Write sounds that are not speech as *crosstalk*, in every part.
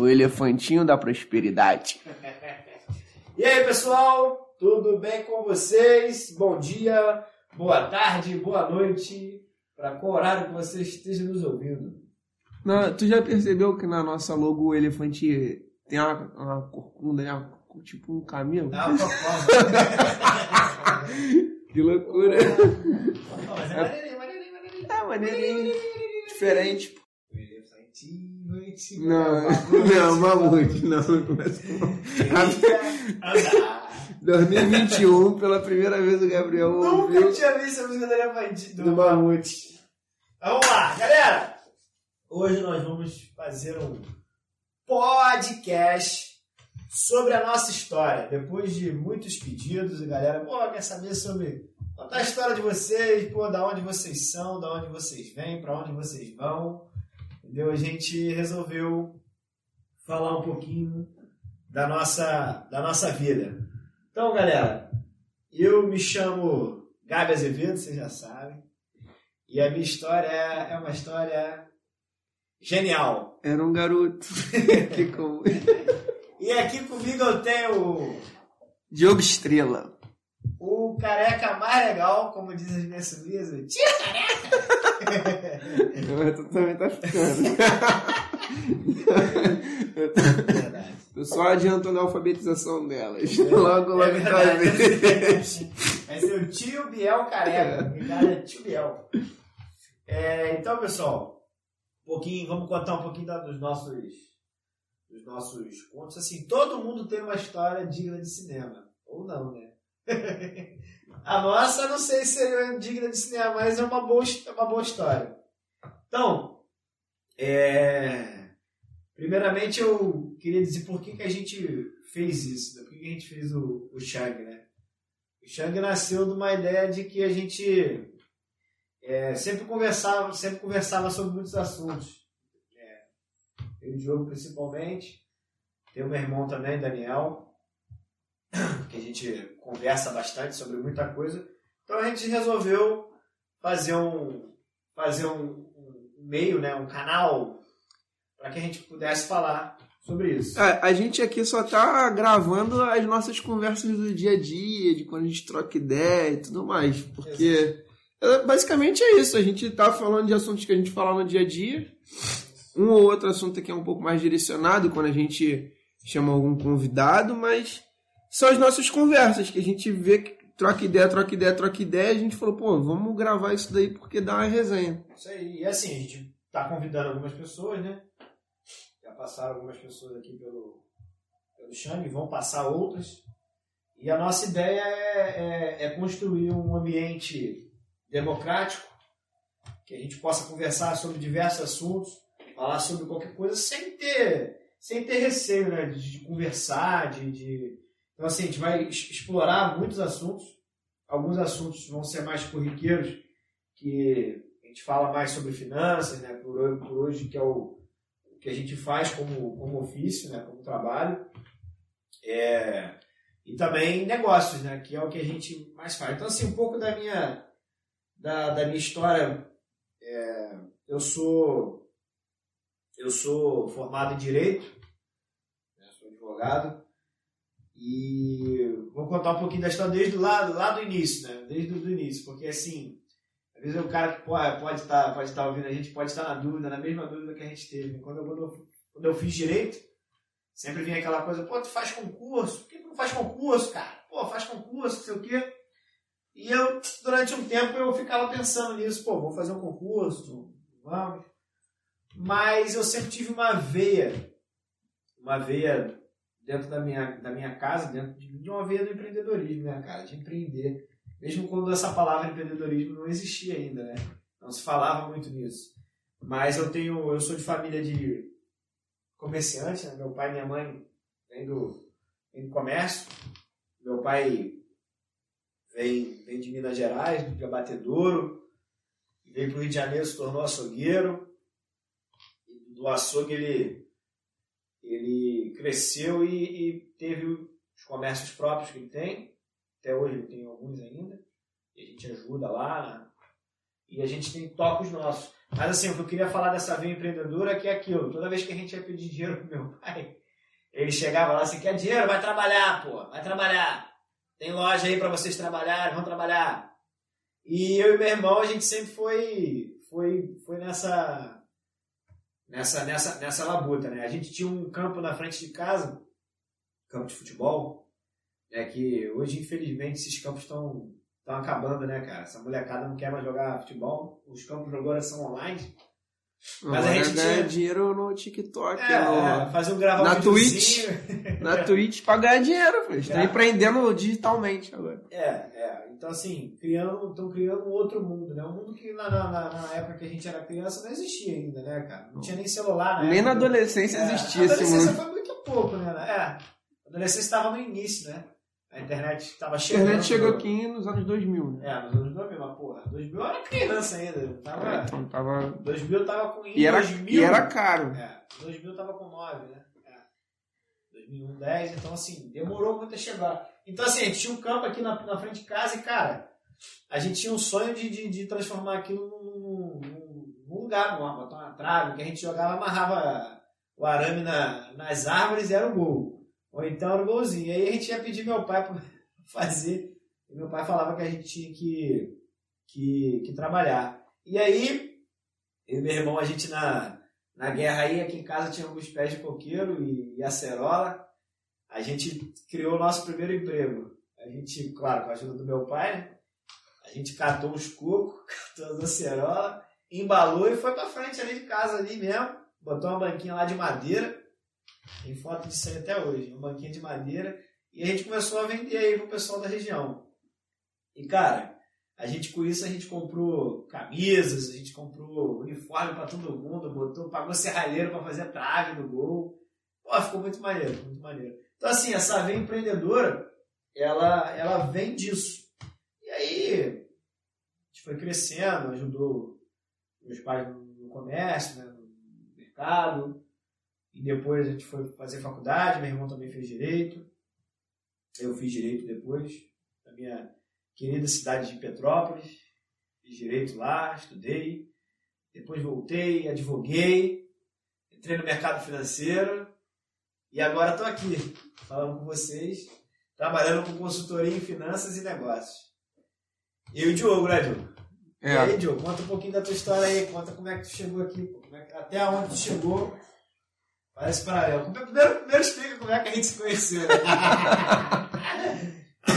O elefantinho da prosperidade. *laughs* E aí, pessoal? Tudo bem com vocês? Bom dia, boa tarde, boa noite, para qual horário que você esteja nos ouvindo. Não, tu já percebeu que na nossa logo o elefante tem uma, uma corcunda, né? tipo um camelo? *laughs* Não, *laughs* que loucura. Não, mas é maneirinho, maneirinho, maneirinho. É maneirinho. Diferente. O elefantinho, Não, *laughs* não, mamute, não, não começa não. Andar. 2021, pela primeira vez o Gabriel Nunca ouviu tinha visto a música do elefante do do mamute. Vamos lá, galera! Hoje nós vamos fazer um podcast sobre a nossa história. Depois de muitos pedidos, a galera, pô, quer saber sobre contar a história de vocês, pô, da onde vocês são, da onde vocês vêm, para onde vocês vão. Entendeu? A gente resolveu falar um pouquinho da nossa, da nossa vida. Então, galera, eu me chamo Gabi Azevedo, vocês já sabem. E a minha história é, é uma história genial. Era um garoto. *laughs* E aqui comigo eu tenho Diogo Estrela. O careca mais legal, como diz as minhas o tio Mas *laughs* tu também tá ficando. *laughs* Verdade. Tô só adiantando a alfabetização delas. Logo, logo É tá. Vai ser o tio Biel careca. É tio Biel. É, então, pessoal, um pouquinho, vamos contar um pouquinho dos nossos, dos nossos contos. Assim, todo mundo tem uma história digna de cinema. Ou não, né? A nossa, não sei se seria digna de cinema, mas é uma boa, é uma boa história. Então, é, primeiramente eu queria dizer por que, que a gente fez isso, né? por que, que a gente fez o, o Shang, né? O Shang nasceu de uma ideia de que a gente é, sempre conversava, sempre conversava sobre muitos assuntos. É, eu e o Diogo principalmente, tem o meu irmão também, Daniel, que a gente conversa bastante sobre muita coisa. Então a gente resolveu fazer um fazer um, um meio, né, um canal para que a gente pudesse falar sobre isso. A, a gente aqui só tá gravando as nossas conversas do dia a dia, de quando a gente troca ideia e tudo mais. Porque é, basicamente é isso. A gente tá falando de assuntos que a gente fala no dia a dia. Um ou outro assunto aqui é um pouco mais direcionado quando a gente chama algum convidado, mas são as nossas conversas que a gente vê que troca ideia, troca ideia, troca ideia. A gente falou, pô, vamos gravar isso daí porque dá uma resenha. Isso aí. E assim, a gente tá convidando algumas pessoas, né? Já passaram algumas pessoas aqui pelo, pelo Xang, vão passar outras. E a nossa ideia é, é, é construir um ambiente democrático, que a gente possa conversar sobre diversos assuntos, falar sobre qualquer coisa sem ter, sem ter receio, né? De, de conversar, de, de... Então, assim, a gente vai explorar muitos assuntos. Alguns assuntos vão ser mais corriqueiros, que a gente fala mais sobre finanças, né? Por, ho- por hoje, que é o, o que a gente faz como, como ofício, né? Como trabalho. É, e também negócios, né? Que é o que a gente mais faz. Então, assim, um pouco da minha, da, da minha história. é, eu sou eu sou formado em Direito, né? sou advogado. E vou contar um pouquinho da história desde lá, lá do início, né? Desde o início, porque assim, às vezes o cara que pode, pode, estar, pode estar ouvindo a gente pode estar na dúvida, na mesma dúvida que a gente teve. Quando eu, quando eu, quando eu fiz direito, sempre vinha aquela coisa, pô, tu faz concurso? Por que tu não faz concurso, cara? Pô, faz concurso, não sei o quê. E eu, durante um tempo, eu ficava pensando nisso, pô, vou fazer um concurso, vamos. Mas eu sempre tive uma veia, uma veia dentro da minha, da minha casa, dentro de, uma veia do empreendedorismo, né, cara? De empreender. Mesmo quando essa palavra empreendedorismo não existia ainda, né? Não se falava muito nisso. Mas eu tenho, eu sou de família de comerciante, né? Meu pai e minha mãe vêm do, vêm do comércio. Meu pai vem, vem de Minas Gerais, de Abatedouro. Veio para o Rio de Janeiro, se tornou açougueiro. Do açougue ele, ele cresceu e, e teve os comércios próprios que ele tem. Até hoje ele tem alguns ainda. E a gente ajuda lá. né? E a gente tem toca os nossos. Mas assim, o que eu queria falar dessa veia empreendedora é que é aquilo. Toda vez que a gente ia pedir dinheiro pro meu pai, ele chegava lá, assim, quer dinheiro? Vai trabalhar, pô, vai trabalhar. Tem loja aí para vocês trabalharem, vão trabalhar. E eu e meu irmão, a gente sempre foi, foi, foi nessa, nessa, nessa, nessa labuta, né? A gente tinha um campo na frente de casa, campo de futebol, né? Que hoje, infelizmente, esses campos estão acabando, né, cara? Essa molecada não quer mais jogar futebol. Os campos agora são online. Mas a gente ganha tinha... dinheiro no TikTok, é, no... É, fazer um gravar na um Twitch, na Twitch pra ganhar dinheiro, pô. Estão é. empreendendo digitalmente agora. É, é. Então assim, criando, estão criando um outro mundo, né? Um mundo que na, na, na, época que a gente era criança não existia ainda, né, cara? Não tinha nem celular, né? Nem na adolescência é, existia esse mundo. Adolescência foi muito pouco, né? É, a adolescência estava no início, né? A internet estava chegando. A internet chegou aqui nos anos 2000, né? É, nos anos 2000, mas porra, 2000 eu era criança ainda. Tava, é, então tava... 2000 tava com... E era, 2000, e era caro. É, 2000 tava com 9, né? É. 2001, 10, então assim, demorou muito a chegar. Então assim, a gente tinha um campo aqui na, na frente de casa e, cara, a gente tinha um sonho de, de, de transformar aquilo num, num, num lugar, numa, botar uma trave, que a gente jogava, amarrava o arame na, nas árvores e era o gol. Ou então era o golzinho. E aí a gente ia pedir meu pai para *laughs* fazer. E meu pai falava que a gente tinha que, que, que trabalhar. E aí, eu e meu irmão, a gente na, na guerra aí, aqui em casa tinha alguns pés de coqueiro e, e acerola. A gente criou o nosso primeiro emprego. A gente, claro, com a ajuda do meu pai? A gente catou uns cocos, *laughs* catou as acerola, embalou e foi pra frente ali de casa ali mesmo. Botou uma banquinha lá de madeira tem foto disso aí até hoje. Um banquinho de madeira. E a gente começou a vender aí pro pessoal da região. E, cara, a gente com isso a gente comprou camisas, a gente comprou uniforme para todo mundo, botou, pagou serralheiro para fazer trave no gol. Pô, ficou muito maneiro, muito maneiro. Então, assim, essa veia empreendedora, ela, ela vem disso. E aí, a gente foi crescendo, ajudou meus pais no comércio, né, no mercado. E depois a gente foi fazer faculdade, meu irmão também fez direito. Eu fiz direito depois, na minha querida cidade de Petrópolis. Fiz direito lá, estudei. Depois voltei, advoguei, entrei no mercado financeiro e agora estou aqui falando com vocês, trabalhando com consultoria em finanças e negócios. E o Diogo, né, Diogo? É. E aí, Diogo, conta um pouquinho da tua história aí, conta como é que tu chegou aqui, é até onde tu chegou Parece paralelo. Primeiro, primeiro explica como é que a gente se conheceu. *laughs*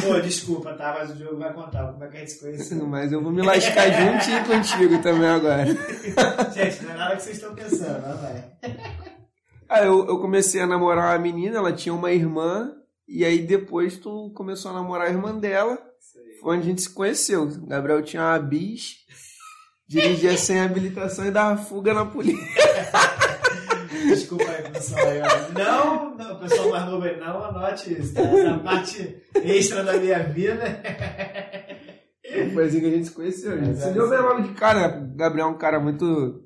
Pô, desculpa, tá? Mas o Diogo vai contar como é que a gente se conheceu. Mas eu vou me lascar juntinho *laughs* contigo também agora. gente, não é nada que vocês estão pensando, mas vai. Ah, eu, eu comecei a namorar a menina, ela tinha uma irmã, e aí depois tu começou a namorar a irmã dela. Foi onde a gente se conheceu. O Gabriel tinha uma bis, dirigia sem habilitação e dava fuga na polícia. *laughs* Desculpa aí, Não, não, o pessoal mais novo aí, não anote isso. Tá? Essa parte extra da minha vida. Foi assim que a gente se conheceu. A gente se deu bem logo de cara. O Gabriel é um cara muito.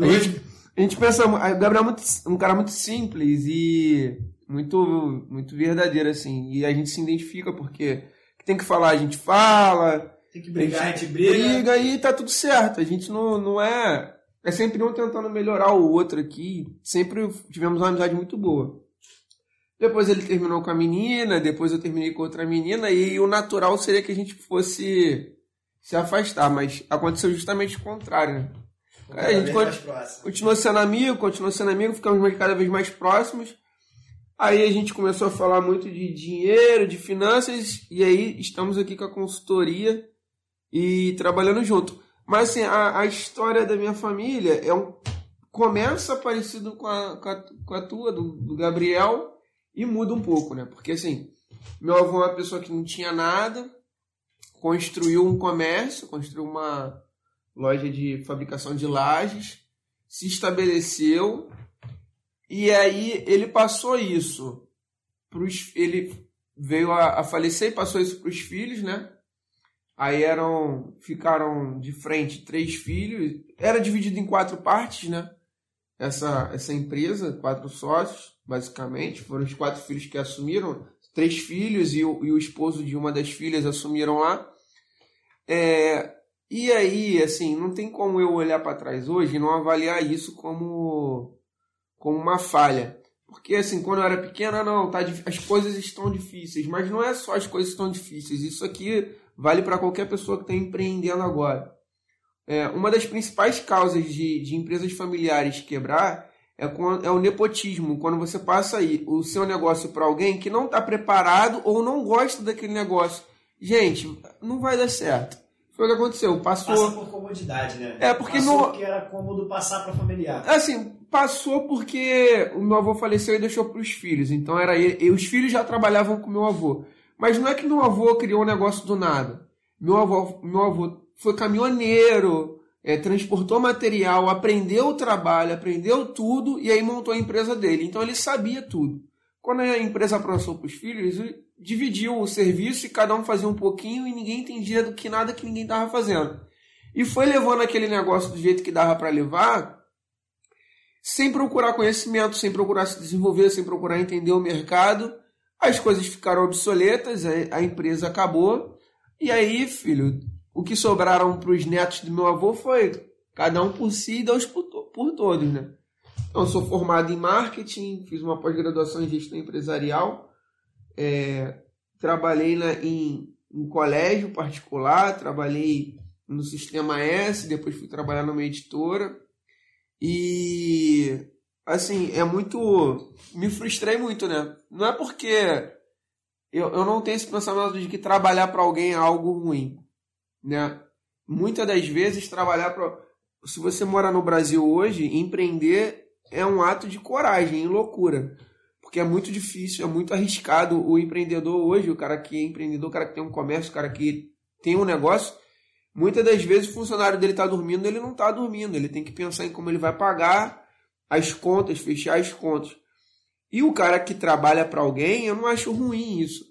A gente, a gente pensa. O Gabriel é muito, um cara muito simples e muito, muito verdadeiro, assim. E a gente se identifica porque tem que falar, a gente fala. Tem que brigar, a gente, a gente briga. briga e tá tudo certo. A gente não, não é é sempre um tentando melhorar o outro aqui. Sempre tivemos uma amizade muito boa. Depois ele terminou com a menina, depois eu terminei com outra menina, e o natural seria que a gente fosse se afastar, mas aconteceu justamente o contrário. Né? a gente continuou sendo amigo, continuou sendo amigo, ficamos cada vez mais próximos. Aí a gente começou a falar muito de dinheiro, de finanças, e aí estamos aqui com a consultoria e trabalhando junto. Mas assim, a, a história da minha família é um começa parecido com a, com a, com a tua, do, do, Gabriel, e muda um pouco, né? Porque assim, meu avô é uma pessoa que não tinha nada, construiu um comércio, construiu uma loja de fabricação de lajes, se estabeleceu, e aí ele passou isso pros, ele veio a, a falecer e passou isso para os filhos, né? Aí eram, ficaram de frente três filhos. Era dividido em quatro partes, né? Essa, essa empresa, quatro sócios, basicamente. Foram os quatro filhos que assumiram. Três filhos e o, e o esposo de uma das filhas assumiram lá. É, E aí, assim, não tem como eu olhar para trás hoje e não avaliar isso como, como uma falha. Porque, assim, quando eu era pequena, não, tá, as coisas estão difíceis. Mas não é só as coisas estão difíceis. Isso aqui vale para qualquer pessoa que está empreendendo agora. É, uma das principais causas de, de empresas familiares quebrar é, quando, é o nepotismo. Quando você passa aí o seu negócio para alguém que não está preparado ou não gosta daquele negócio. Gente, não vai dar certo. Foi o que aconteceu. Passou. Passa por comodidade, né? É, porque Passou no... porque era cômodo passar para familiar. Assim, passou porque o meu avô faleceu e deixou para os filhos. Então era ele, e os filhos já trabalhavam com meu avô. Mas não é que meu avô criou um negócio do nada. Meu avô, meu avô foi caminhoneiro, é, transportou material, aprendeu o trabalho, aprendeu tudo e aí montou a empresa dele. Então ele sabia tudo. Quando a empresa passou para os filhos, dividiu o serviço e cada um fazia um pouquinho e ninguém entendia do que nada que ninguém estava fazendo. E foi levando aquele negócio do jeito que dava para levar, sem procurar conhecimento, sem procurar se desenvolver, sem procurar entender o mercado. As coisas ficaram obsoletas, a empresa acabou. E aí, filho, o que sobraram para os netos do meu avô foi cada um por si e Deus por, todos, né? Então, eu sou formado em marketing, fiz uma pós-graduação em gestão empresarial, é, trabalhei na, em, em colégio particular, trabalhei no Sistema S, depois fui trabalhar numa editora. E, assim, é muito. Me frustrei muito, né? Não é porque eu, eu não tenho esse pensamento de que trabalhar para alguém é algo ruim né? Muitas das vezes trabalhar para se você mora no Brasil hoje, empreender é um ato de coragem e loucura. Porque é muito difícil, é muito arriscado o empreendedor hoje, o cara que é empreendedor, o cara que tem um comércio, o cara que tem um negócio, muitas das vezes o funcionário dele está dormindo, ele não está dormindo, ele tem que pensar em como ele vai pagar as contas, fechar as contas. E o cara que trabalha para alguém, eu não acho ruim isso.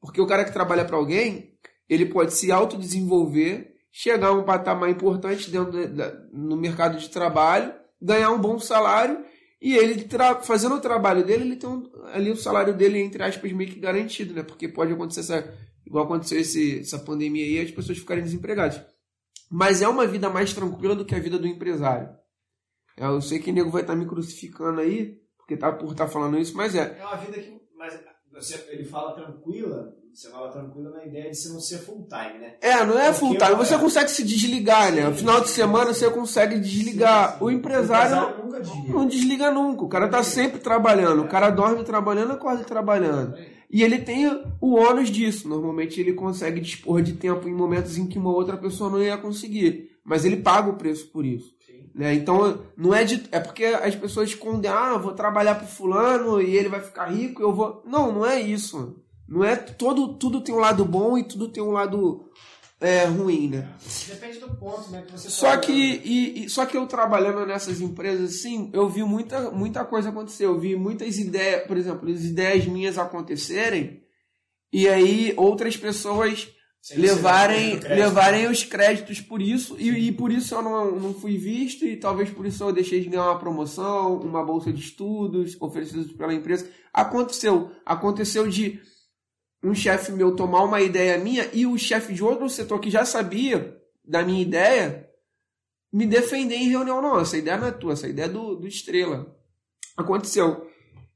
Porque o cara que trabalha para alguém, ele pode se autodesenvolver, chegar a um patamar importante dentro de, de, no mercado de trabalho, ganhar um bom salário e ele fazendo o trabalho dele, ele tem um, ali o salário dele, entre aspas, meio que garantido, né? Porque pode acontecer essa, igual aconteceu esse, essa pandemia aí, as pessoas ficarem desempregadas. Mas é uma vida mais tranquila do que a vida do empresário. É, eu sei que o nego vai estar tá me crucificando aí, porque tá por estar tá falando isso, mas é. É uma vida que. Mas você, ele fala tranquila, você fala tranquilo na ideia de você não ser full time, né? É, não é full time. Você consegue se desligar, né? No final de semana você consegue desligar. Sim, sim. O empresário, o empresário desliga. não desliga nunca. O cara tá sempre trabalhando. O cara dorme trabalhando, acorda trabalhando. E ele tem o ônus disso. Normalmente ele consegue dispor de tempo em momentos em que uma outra pessoa não ia conseguir. Mas ele paga o preço por isso. Né? Então, não é de. É porque as pessoas escondem, ah, vou trabalhar pro fulano e ele vai ficar rico, eu vou. Não, não é isso. Não é todo, tudo tem um lado bom e tudo tem um lado é, ruim, né? Depende do ponto, né? Que você só tá que e, e, só que eu trabalhando nessas empresas, assim, eu vi muita, muita coisa acontecer. Eu vi muitas ideias, por exemplo, as ideias minhas acontecerem e aí outras pessoas levarem, levarem os créditos por isso e, e, por isso eu não, não fui visto e talvez por isso eu deixei de ganhar uma promoção, uma bolsa de estudos oferecida pela empresa. Aconteceu, aconteceu de um chefe meu tomar uma ideia minha e o chefe de outro setor que já sabia da minha ideia me defender em reunião. Não, essa ideia não é tua, essa ideia é do, do Estrela. Aconteceu.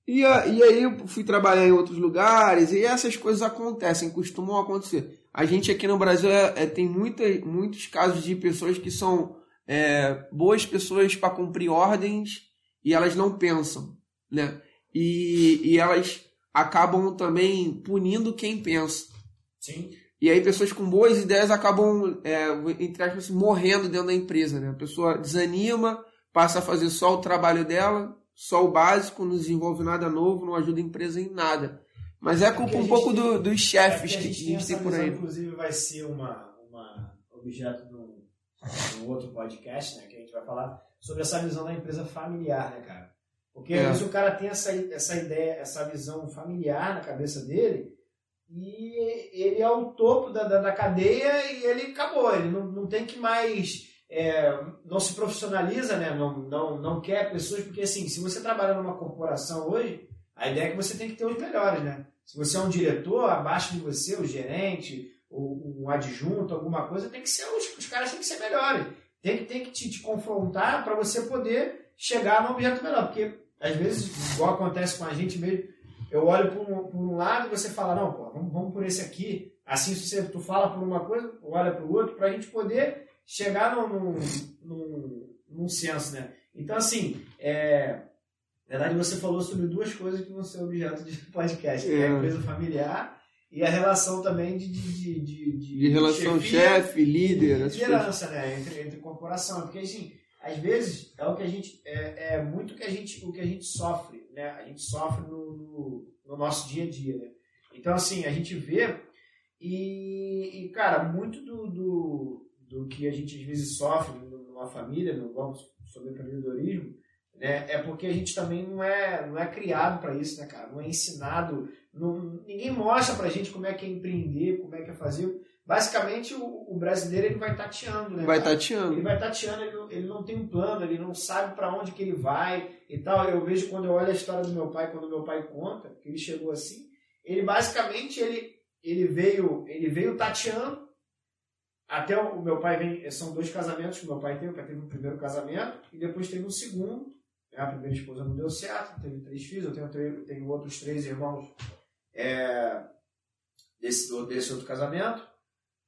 E, e aí eu fui trabalhar em outros lugares e essas coisas acontecem, costumam acontecer. A gente aqui no Brasil é, é, tem muita, muitos casos de pessoas que são é, boas pessoas para cumprir ordens e elas não pensam, né? E, e elas acabam também punindo quem pensa. Sim. E aí pessoas com boas ideias acabam, é, entre aspas, morrendo dentro da empresa. Né? A pessoa desanima, passa a fazer só o trabalho dela, só o básico, não desenvolve nada novo, não ajuda a empresa em nada. Mas é culpa um pouco do, dos chefes é que, gente, que a gente tem por aí. Inclusive vai ser uma, uma objeto de um, de um outro podcast, né, que a gente vai falar sobre essa visão da empresa familiar, né, cara? Porque é. às vezes o cara tem essa, essa ideia, essa visão familiar na cabeça dele e ele é o topo da, da, da cadeia e ele acabou, ele não, não tem que mais. É, não se profissionaliza, né? não, não, não quer pessoas, porque assim, se você trabalha numa corporação hoje, a ideia é que você tem que ter os melhores, né? Se você é um diretor, abaixo de você, o gerente, um adjunto, alguma coisa, tem que ser, os, os caras têm que ser melhores. Tem que, tem que te, te confrontar para você poder chegar num objeto melhor. Porque, às vezes, igual acontece com a gente mesmo, eu olho por um, por um lado e você fala, não, pô, vamos, vamos por esse aqui. Assim, se você, tu fala por uma coisa, olha para o outro, para a gente poder chegar num, num, num, num senso, né? Então, assim, é, na verdade, você falou sobre duas coisas que vão ser objeto de *laughs* podcast, que é, é a empresa familiar e a relação também de... De, de, de, de relação chefe, líder... Liderança, né? Entre, entre corporação. Porque, assim, às vezes, é o que a gente... É, é muito que a gente, o que a gente sofre, né? A gente sofre no, no, no nosso dia a dia, né? Então, assim, a gente vê e, e cara, muito do, do, do que a gente às vezes sofre numa família, no vamos sobre empreendedorismo, né, é porque a gente também não é, não é criado para isso, né, cara? Não é ensinado, não, ninguém mostra pra gente como é que é empreender, como é que é fazer. Basicamente, o, o brasileiro ele vai tateando, né? Vai cara? tateando. Ele vai tateando, ele, ele não tem um plano, ele não sabe para onde que ele vai e tal. Eu vejo quando eu olho a história do meu pai, quando meu pai conta que ele chegou assim, ele basicamente ele, ele veio ele veio tateando até o meu pai vem são dois casamentos que meu pai teve, pai teve um primeiro casamento e depois teve um segundo a primeira esposa não deu certo, teve três filhos, eu tenho, tenho outros três irmãos é, desse, desse outro casamento.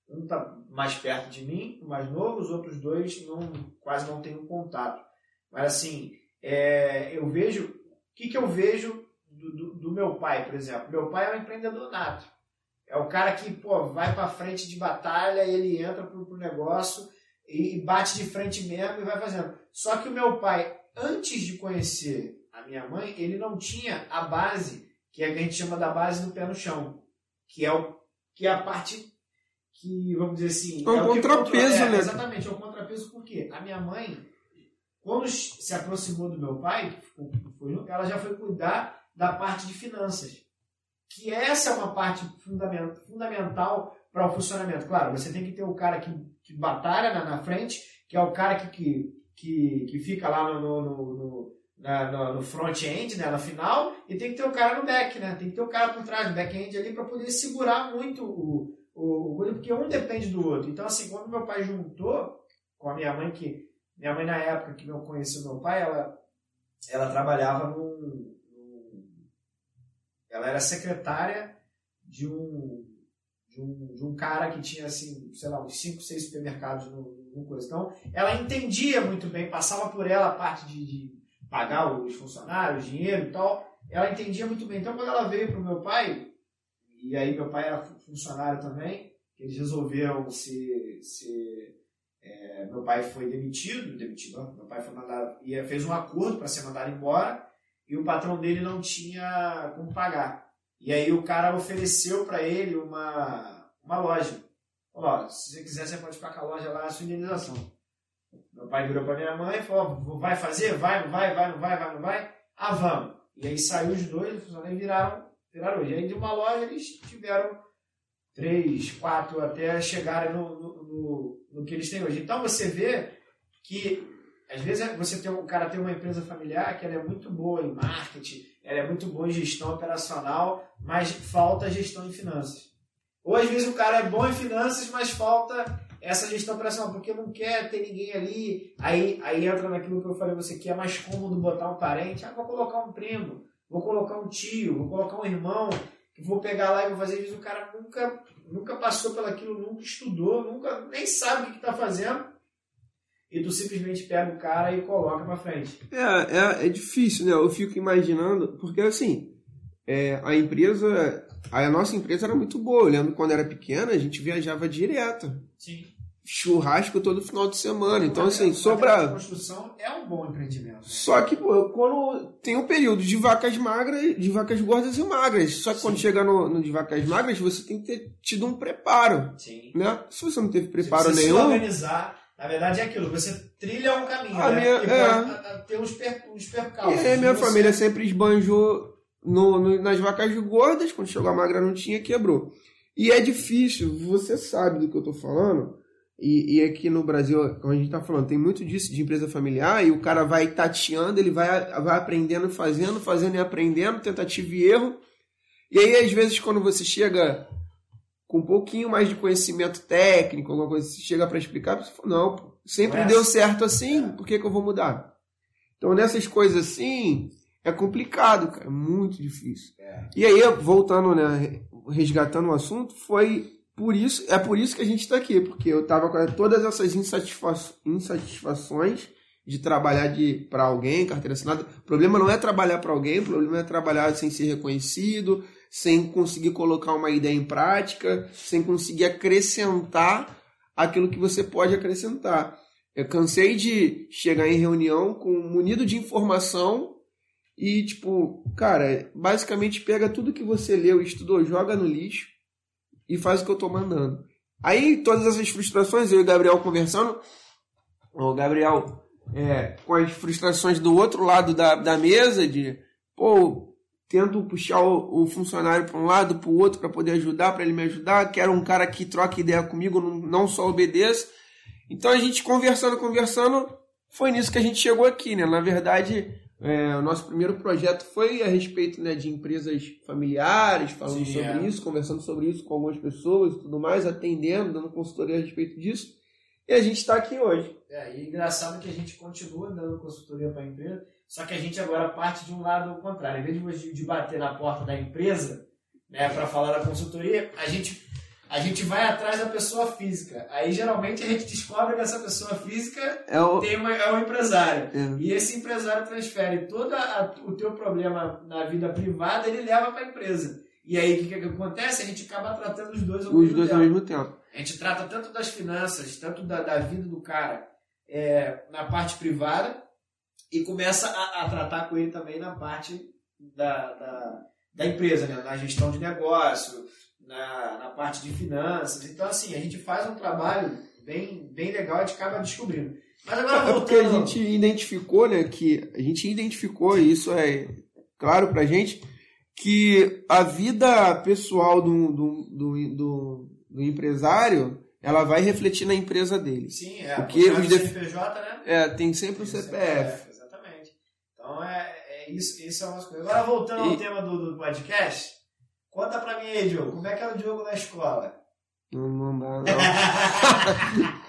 Um está mais perto de mim, o mais novo, os outros dois não, quase não tenho contato. Mas assim, é, eu vejo. O que, que eu vejo do, do, do, meu pai, por exemplo? Meu pai é um empreendedor nato. É o cara que pô, vai para frente de batalha, ele entra pro, pro negócio e bate de frente mesmo e vai fazendo. Só que o meu pai antes de conhecer a minha mãe, ele não tinha a base, que, é a gente chama da base do pé no chão, que é, o, que é a parte que, vamos dizer assim... É um é contrapeso, é, né? Exatamente, é um contrapeso porque a minha mãe, quando se aproximou do meu pai, ela já foi cuidar da parte de finanças. Que essa é uma parte fundamental para o funcionamento. Claro, você tem que ter o cara que, que batalha na, na frente, que é o cara que, que que, que fica lá no, no, no, no, front-end, né, na final, e tem que ter o cara no back, né? Tem que ter o cara por trás, no back-end ali, para poder segurar muito o, o, o porque um depende do outro. Então, assim, quando meu pai juntou com a minha mãe, que minha mãe na época que não conhecia meu pai, ela, ela trabalhava num, num ela era secretária de um, de um, de um cara que tinha, assim, sei lá, uns 5, 6 supermercados no, no coisa. Então, ela entendia muito bem, passava por ela a parte de, de pagar os funcionários, dinheiro e tal. Ela entendia muito bem. Então, quando ela veio para o meu pai, e aí meu pai era funcionário também, eles resolveram se. se é, meu pai foi demitido, demitido, não, meu pai foi mandado, e fez um acordo para ser mandado embora, e o patrão dele não tinha como pagar. E aí o cara ofereceu para ele uma, uma loja. Ó, se você quiser, você pode ficar com a loja lá, a sua indenização. Meu pai virou para minha mãe e falou: vai fazer? Vai, não vai, vai, não vai, vai, não vai? Ah, vamos. E aí saiu os dois, e viraram, viraram hoje. Aí de uma loja eles tiveram três, quatro, até chegarem no, no, no, no que eles têm hoje. Então você vê que às vezes você tem, o cara tem uma empresa familiar que ela é muito boa em marketing, ela é muito boa em gestão operacional, mas falta gestão em finanças. Ou às vezes o cara é bom em finanças, mas falta essa gestão operacional, porque não quer ter ninguém ali. Aí, aí entra naquilo que eu falei você que é mais cômodo botar um parente. Ah, vou colocar um primo, vou colocar um tio, vou colocar um irmão, vou pegar lá e vou fazer isso. O cara nunca, nunca passou pelaquilo, nunca estudou, nunca nem sabe o que está fazendo. E tu simplesmente pega o cara e coloca para frente. É, é, é difícil, né? Eu fico imaginando, porque assim, é, a empresa a nossa empresa era muito boa. Eu lembro quando era pequena, a gente viajava direto. Sim. Churrasco todo final de semana. Então, assim, sobra. A construção é um bom empreendimento. Né? Só que, pô, quando tem um período de vacas magras, de vacas gordas e magras. Só que Sim. quando chega no, no, de vacas magras, você tem que ter tido um preparo. Sim. Né? Se você não teve preparo você nenhum. Se organizar, na verdade é aquilo, você trilha um caminho. A né? minha, e é. ter uns, per, uns percalços. E aí, minha você... família sempre esbanjou no, no, nas vacas gordas, quando chegou a magra não tinha, quebrou. E é difícil, você sabe do que eu estou falando, e, e, aqui no Brasil, como a gente está falando, tem muito disso de empresa familiar, e o cara vai tateando, ele vai, vai aprendendo, fazendo, fazendo e aprendendo, tentativa e erro. E aí, às vezes, quando você chega com um pouquinho mais de conhecimento técnico, alguma coisa, se chega para explicar, você fala, não, pô, sempre é deu certo assim, por que, que eu vou mudar? Então, nessas coisas assim, é complicado, cara, é muito difícil. É. E aí, voltando, né, resgatando o assunto, foi por isso, é por isso que a gente está aqui, porque eu tava com todas essas insatisfa insatisfações de trabalhar de para alguém, carteira assinada. O problema não é trabalhar para alguém, o problema é trabalhar sem ser reconhecido, sem conseguir colocar uma ideia em prática, sem conseguir acrescentar aquilo que você pode acrescentar. Eu cansei de chegar em reunião com munido de informação e, tipo, cara, basicamente pega tudo que você leu estudou, joga no lixo e faz o que eu tô mandando. Aí, todas essas frustrações, eu e o Gabriel conversando, o Gabriel é, com as frustrações do outro lado da, da mesa, de, pô, tento puxar o, o funcionário para um lado, para o outro, para poder ajudar, para ele me ajudar, quero um cara que troque ideia comigo, não, não só obedeça. Então, a gente conversando, conversando, foi nisso que a gente chegou aqui, né? Na verdade, é, o nosso primeiro projeto foi a respeito né, de empresas familiares, falando Sim, sobre é. isso, conversando sobre isso com algumas pessoas e tudo mais, atendendo, dando consultoria a respeito disso. E a gente está aqui hoje. É, e engraçado que a gente continua dando consultoria para a empresa, só que a gente agora parte de um lado contrário. Em vez de, de bater na porta da empresa né, para falar da consultoria, a gente, a gente vai atrás da pessoa física. Aí geralmente a gente descobre que essa pessoa física É o, tem uma, é um empresário. é. E esse empresário transfere todo a- o teu problema na vida privada, ele leva para a empresa. E aí o que, que acontece? A gente acaba tratando os dois ao os mesmo dois ao tempo. mesmo tempo. A gente trata tanto das finanças, tanto da, da vida do cara é, na parte privada e começa a, a tratar com ele também na parte da, da, da empresa, né? na gestão de negócio, na, na parte de finanças. Então, assim, a gente faz um trabalho bem, bem legal e acaba descobrindo. Mas agora É porque a voltando... gente identificou, né, que a gente identificou, e isso é claro pra gente, que a vida pessoal do, do, do, do, do empresário, ela vai refletir na empresa dele. Sim, é. Porque o CNPJ, né? É, tem sempre o Tem CPF. É, isso, isso é uma coisa. Agora, voltando ao E- tema do, do podcast, conta pra mim aí, Diogo, como é que era o Diogo na escola? Não, não dá, não. *laughs*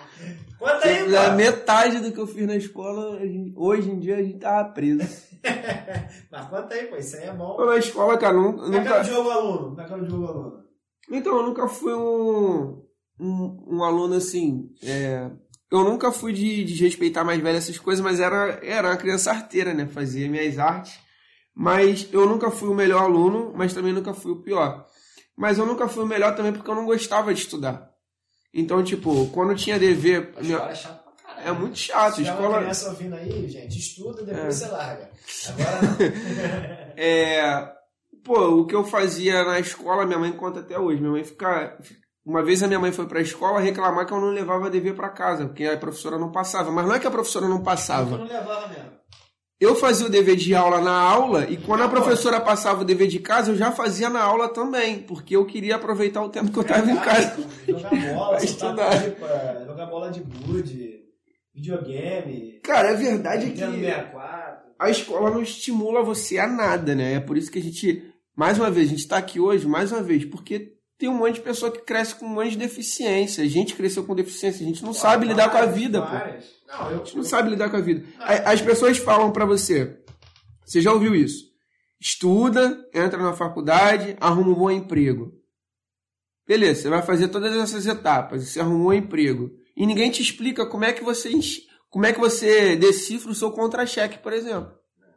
conta aí, a pô. metade do que eu fiz na escola, hoje em dia a gente tava preso. *laughs* Mas conta aí, pô, isso aí é bom. Eu na escola, cara, nu- Como é que era o nunca. Diogo aluno? Como é que era o Diogo aluno? Então, eu nunca fui um, um, um aluno assim. é, eu nunca fui de, de respeitar mais velho essas coisas, mas era, era uma criança arteira, né? Fazia minhas artes. Mas eu nunca fui o melhor aluno, mas também nunca fui o pior. Mas eu nunca fui o melhor também porque eu não gostava de estudar. Então, tipo, quando tinha dever. A minha- escola é chato pra caralho. É muito chato. Se Escola, criança ouvindo aí, gente, estuda, depois É. você larga. Agora *laughs* não. É, pô, o que eu fazia na escola, minha mãe conta até hoje. Minha mãe fica. Uma vez a minha mãe foi pra escola reclamar que eu não levava dever pra casa, porque a professora não passava. Mas não é que a professora não Eu passava. não levava mesmo. Eu fazia o dever de aula na aula e quando a professora passava o dever de casa, eu já fazia na aula também, porque eu queria aproveitar o tempo que eu tava em casa. Jogar bola, estudar. pipa, jogar bola de gude, videogame, Cara, a verdade é que 64. a escola não estimula você a nada, né? É por isso que a gente, mais uma vez, a gente tá aqui hoje, mais uma vez, porque tem um monte de pessoa que cresce com um monte de deficiência. A gente cresceu com deficiência, a gente não sabe lidar com a Várias, vida, pô. várias. Não, eu, A gente não sabe lidar com a vida. Não. As pessoas falam pra você, você já ouviu isso? Estuda, entra na faculdade, arruma um bom emprego. Beleza, você vai fazer todas essas etapas, você arrumou um emprego. E ninguém te explica como é que você enche- como é que você decifra o seu contra-cheque, por exemplo.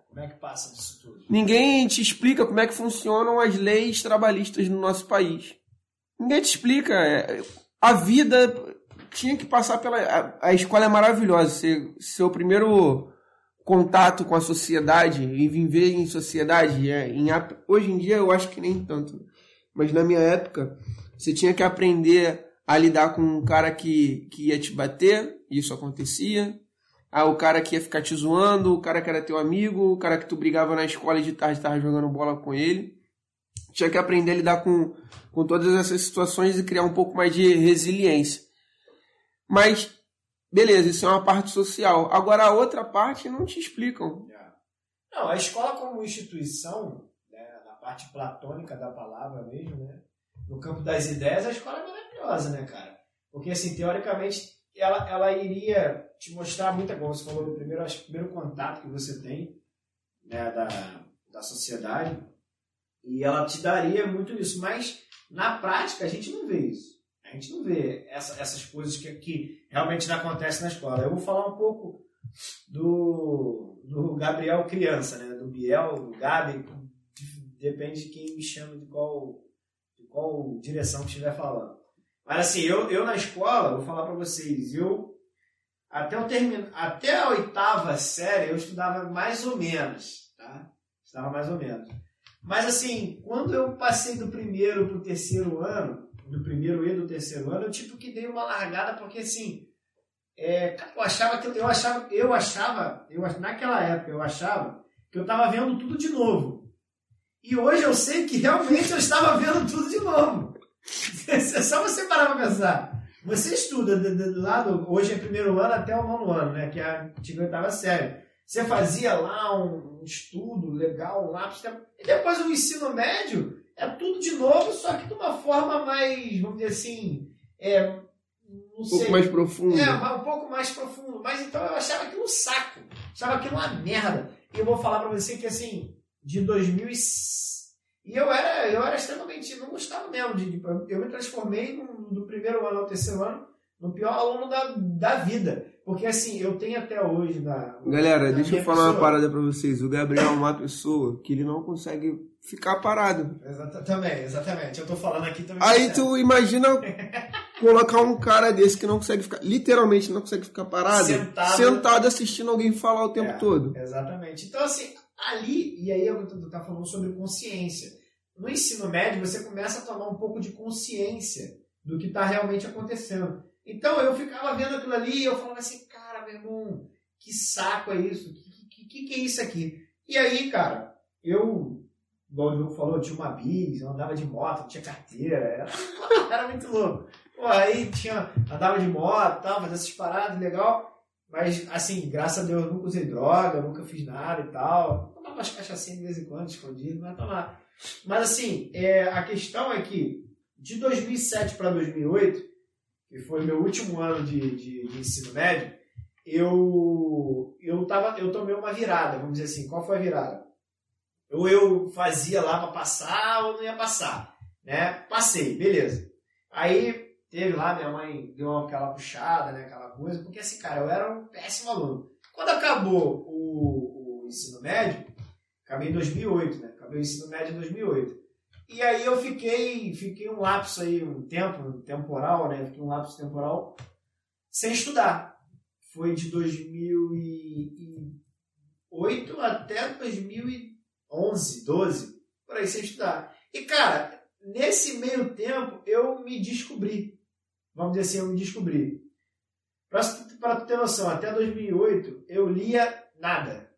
Como é que passa disso tudo? Ninguém te explica como é que funcionam as leis trabalhistas no nosso país. Ninguém te explica. É, A vida tinha que passar pela. A, a escola é maravilhosa. Ser, seu primeiro contato com a sociedade e viver em sociedade. é, em, hoje em dia eu acho que nem tanto. Mas na minha época, você tinha que aprender a lidar com um cara que, que ia te bater. Isso acontecia. Ah, o cara que ia ficar te zoando, o cara que era teu amigo, o cara que tu brigava na escola e de tarde tava jogando bola com ele. Tinha que aprender a lidar com, com todas essas situações e criar um pouco mais de resiliência. Mas, beleza, isso é uma parte social. Agora, a outra parte não te explicam. Não, a escola como instituição, né, na parte platônica da palavra mesmo, né, no campo das ideias, a escola é maravilhosa, né, cara? Porque, assim, teoricamente, ela, ela iria te mostrar muita coisa. Você falou do primeiro, primeiro contato que você tem né, da, da sociedade, e ela te daria muito isso. Mas, na prática, a gente não vê isso. A gente não vê essa, essas coisas que, que realmente não acontecem na escola. Eu vou falar um pouco do, do Gabriel criança, né? Do Biel, do Gabi, depende de quem me chama de qual, de qual direção que estiver falando. Mas assim, eu, eu na escola, vou falar para vocês, eu até, eu termino, até a oitava série eu estudava mais ou menos, tá? Estudava mais ou menos. Mas assim, quando eu passei do primeiro para o terceiro ano, do primeiro e do terceiro ano, eu tipo que dei uma largada, porque assim, é, eu achava que eu achava, eu achava, eu naquela época eu achava que eu estava vendo tudo de novo. E hoje eu sei que realmente eu estava vendo tudo de novo. *laughs* É só você parar para pensar. Você estuda do, lado, hoje é primeiro ano até o nono ano, né? Que é a antiga oitava série. Você fazia lá um, um estudo legal, um lápis. E depois o ensino médio é tudo de novo, só que de uma forma mais, vamos dizer assim, é, um pouco sei, mais profundo. É, um pouco mais profundo. Mas então eu achava aquilo um saco. Achava aquilo uma merda. E eu vou falar pra você que assim, de 2000 e eu era, eu era extremamente, não gostava mesmo de, eu me transformei no, do primeiro ano ao terceiro ano no pior aluno da, da vida. Porque assim, eu tenho até hoje na. Galera, deixa eu falar pessoa, uma parada pra vocês. O Gabriel é uma pessoa que ele não consegue ficar parado. Exatamente, exatamente. Eu tô falando aqui também. Aí tu imagina *laughs* colocar um cara desse que não consegue ficar, literalmente não consegue ficar parado, sentado, sentado assistindo alguém falar o tempo é, todo. Exatamente. Então, assim, ali, e aí eu tô, tá falando sobre consciência. No ensino médio, você começa a tomar um pouco de consciência do que está realmente acontecendo. Então eu ficava vendo aquilo ali e eu falava assim, cara, meu irmão, que saco é isso? Que, que, que, é isso aqui? E aí, cara, eu, igual o Diogo falou, tinha uma bis, eu andava de moto, tinha carteira, era, *laughs* era muito louco. Pô, aí tinha, andava de moto, tal, fazia essas paradas, legal. Mas, assim, graças a Deus, eu nunca usei droga, nunca fiz nada e tal. Tomava umas cachaçinhas de vez em quando, escondido, mas tomava. Mas, assim, é, a questão é que, de 2007 para 2008, que foi meu último ano de, de, de, ensino médio, eu, eu, tava, eu tomei uma virada, vamos dizer assim. Qual foi a virada? Ou eu fazia lá para passar ou não ia passar. Né? Passei, beleza. Aí teve lá, minha mãe deu aquela puxada, né, aquela coisa, porque assim, cara, eu era um péssimo aluno. Quando acabou o, o ensino médio, acabei em 2008, né, acabei o ensino médio em 2008. E aí eu fiquei, fiquei um lapso aí, um tempo temporal, né, fiquei um lapso temporal sem estudar. Foi de 2008 até 2011, 12, por aí sem estudar. E cara, nesse meio tempo eu me descobri vamos dizer assim, eu me descobri. Para tu ter noção, até 2008 eu lia nada.